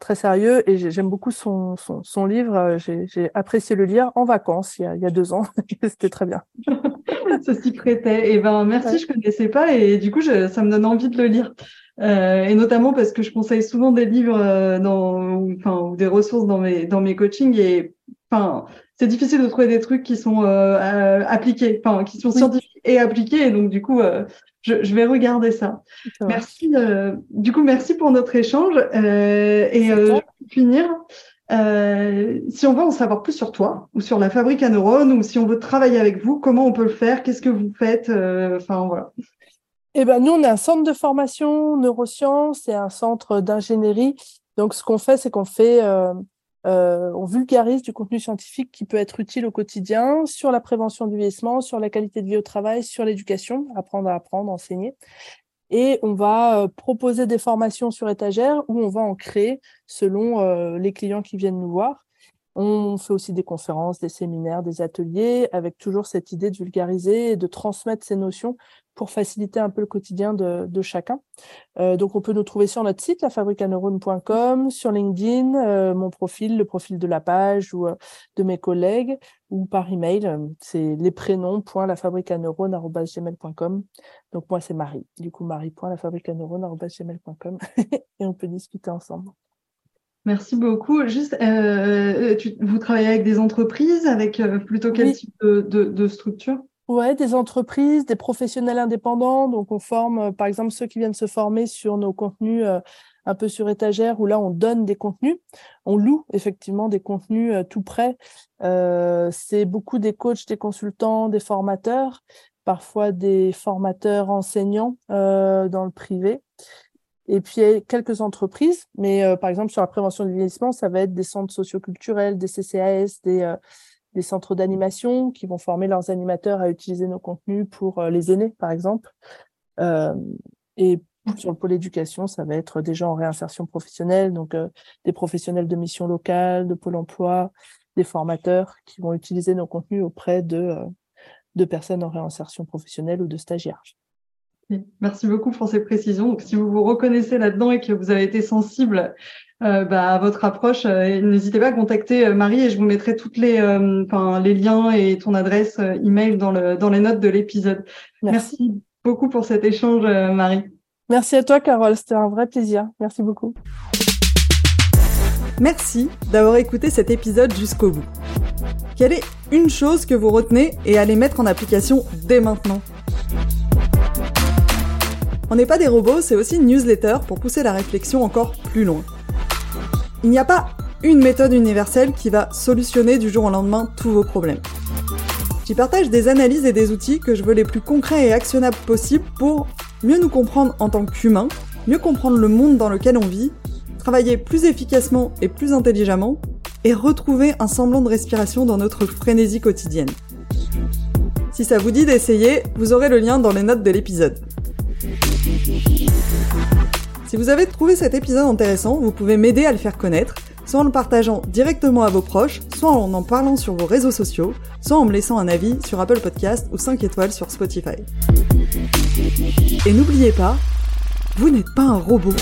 très sérieux et j'aime beaucoup son, son, son livre. J'ai apprécié le lire en vacances il y a, il y a deux ans. C'était très bien. ça s'y prêtait. Et eh ben merci, ouais. je connaissais pas et du coup, je, ça me donne envie de le lire. Euh, et notamment parce que je conseille souvent des livres euh, dans, enfin, ou des ressources dans mes, dans mes coachings et, enfin, c'est difficile de trouver des trucs qui sont euh, appliqués, enfin, qui sont oui. scientifiques et appliqués. Et donc, du coup, euh, je, je, vais regarder ça. Merci. Euh, du coup, merci pour notre échange. et pour finir, si on veut en savoir plus sur toi ou sur la fabrique à neurones ou si on veut travailler avec vous, comment on peut le faire Qu'est-ce que vous faites Enfin, voilà. Eh ben, nous, on est un centre de formation neurosciences et un centre d'ingénierie. Donc, ce qu'on fait, c'est qu'on fait, euh, on vulgarise du contenu scientifique qui peut être utile au quotidien sur la prévention du vieillissement, sur la qualité de vie au travail, sur l'éducation, apprendre à apprendre, enseigner. Et on va euh, proposer des formations sur étagère où on va en créer selon euh, les clients qui viennent nous voir. On fait aussi des conférences, des séminaires, des ateliers, avec toujours cette idée de vulgariser et de transmettre ces notions pour faciliter un peu le quotidien de, de chacun. Euh, donc, on peut nous trouver sur notre site, lafabricaneurones.com, sur LinkedIn, euh, mon profil, le profil de la page ou euh, de mes collègues, ou par email. C'est les prénoms.lafabricaneurones.gmail.com. Donc, moi, c'est Marie. Du coup, marie.lafabricaneurones.gmail.com et on peut discuter ensemble. Merci beaucoup. Juste, tu, vous travaillez avec des entreprises, avec plutôt quel oui. type de, de, de, structure? Ouais, des entreprises, des professionnels indépendants. Donc, on forme, par exemple, ceux qui viennent se former sur nos contenus un peu sur étagère où là, on donne des contenus. On loue effectivement des contenus tout prêts. c'est beaucoup des coachs, des consultants, des formateurs, parfois des formateurs enseignants dans le privé. Et puis, il y a quelques entreprises, mais euh, par exemple, sur la prévention du vieillissement, ça va être des centres socioculturels, des CCAS, des, euh, des centres d'animation qui vont former leurs animateurs à utiliser nos contenus pour euh, les aînés, par exemple. et sur le pôle éducation, ça va être des gens en réinsertion professionnelle, donc des professionnels de mission locale, de pôle emploi, des formateurs qui vont utiliser nos contenus auprès de personnes en réinsertion professionnelle ou de stagiaires. Merci beaucoup pour ces précisions. Donc, si vous vous reconnaissez là-dedans et que vous avez été sensible euh, bah, à votre approche, euh, n'hésitez pas à contacter euh, Marie et je vous mettrai toutes les, les liens et ton adresse email dans, le, dans les notes de l'épisode. Merci. Merci. beaucoup pour cet échange, Marie. Merci à toi, Carole. C'était un vrai plaisir. Merci beaucoup. Merci d'avoir écouté cet épisode jusqu'au bout. Quelle est une chose que vous retenez et allez mettre en application dès maintenant? On n'est pas des robots, c'est aussi une newsletter pour pousser la réflexion encore plus loin. Il n'y a pas une méthode universelle qui va solutionner du jour au lendemain tous vos problèmes. J'y partage des analyses et des outils que je veux les plus concrets et actionnables possibles pour mieux nous comprendre en tant qu'humains, mieux comprendre le monde dans lequel on vit, travailler plus efficacement et plus intelligemment, et retrouver un semblant de respiration dans notre frénésie quotidienne. Si ça vous dit d'essayer, vous aurez le lien dans les notes de l'épisode. Si vous avez trouvé cet épisode intéressant, vous pouvez m'aider à le faire connaître, soit en le partageant directement à vos proches, soit en en parlant sur vos réseaux sociaux, soit en me laissant un avis sur Apple Podcast ou 5 étoiles sur Spotify. Et n'oubliez pas, vous n'êtes pas un robot.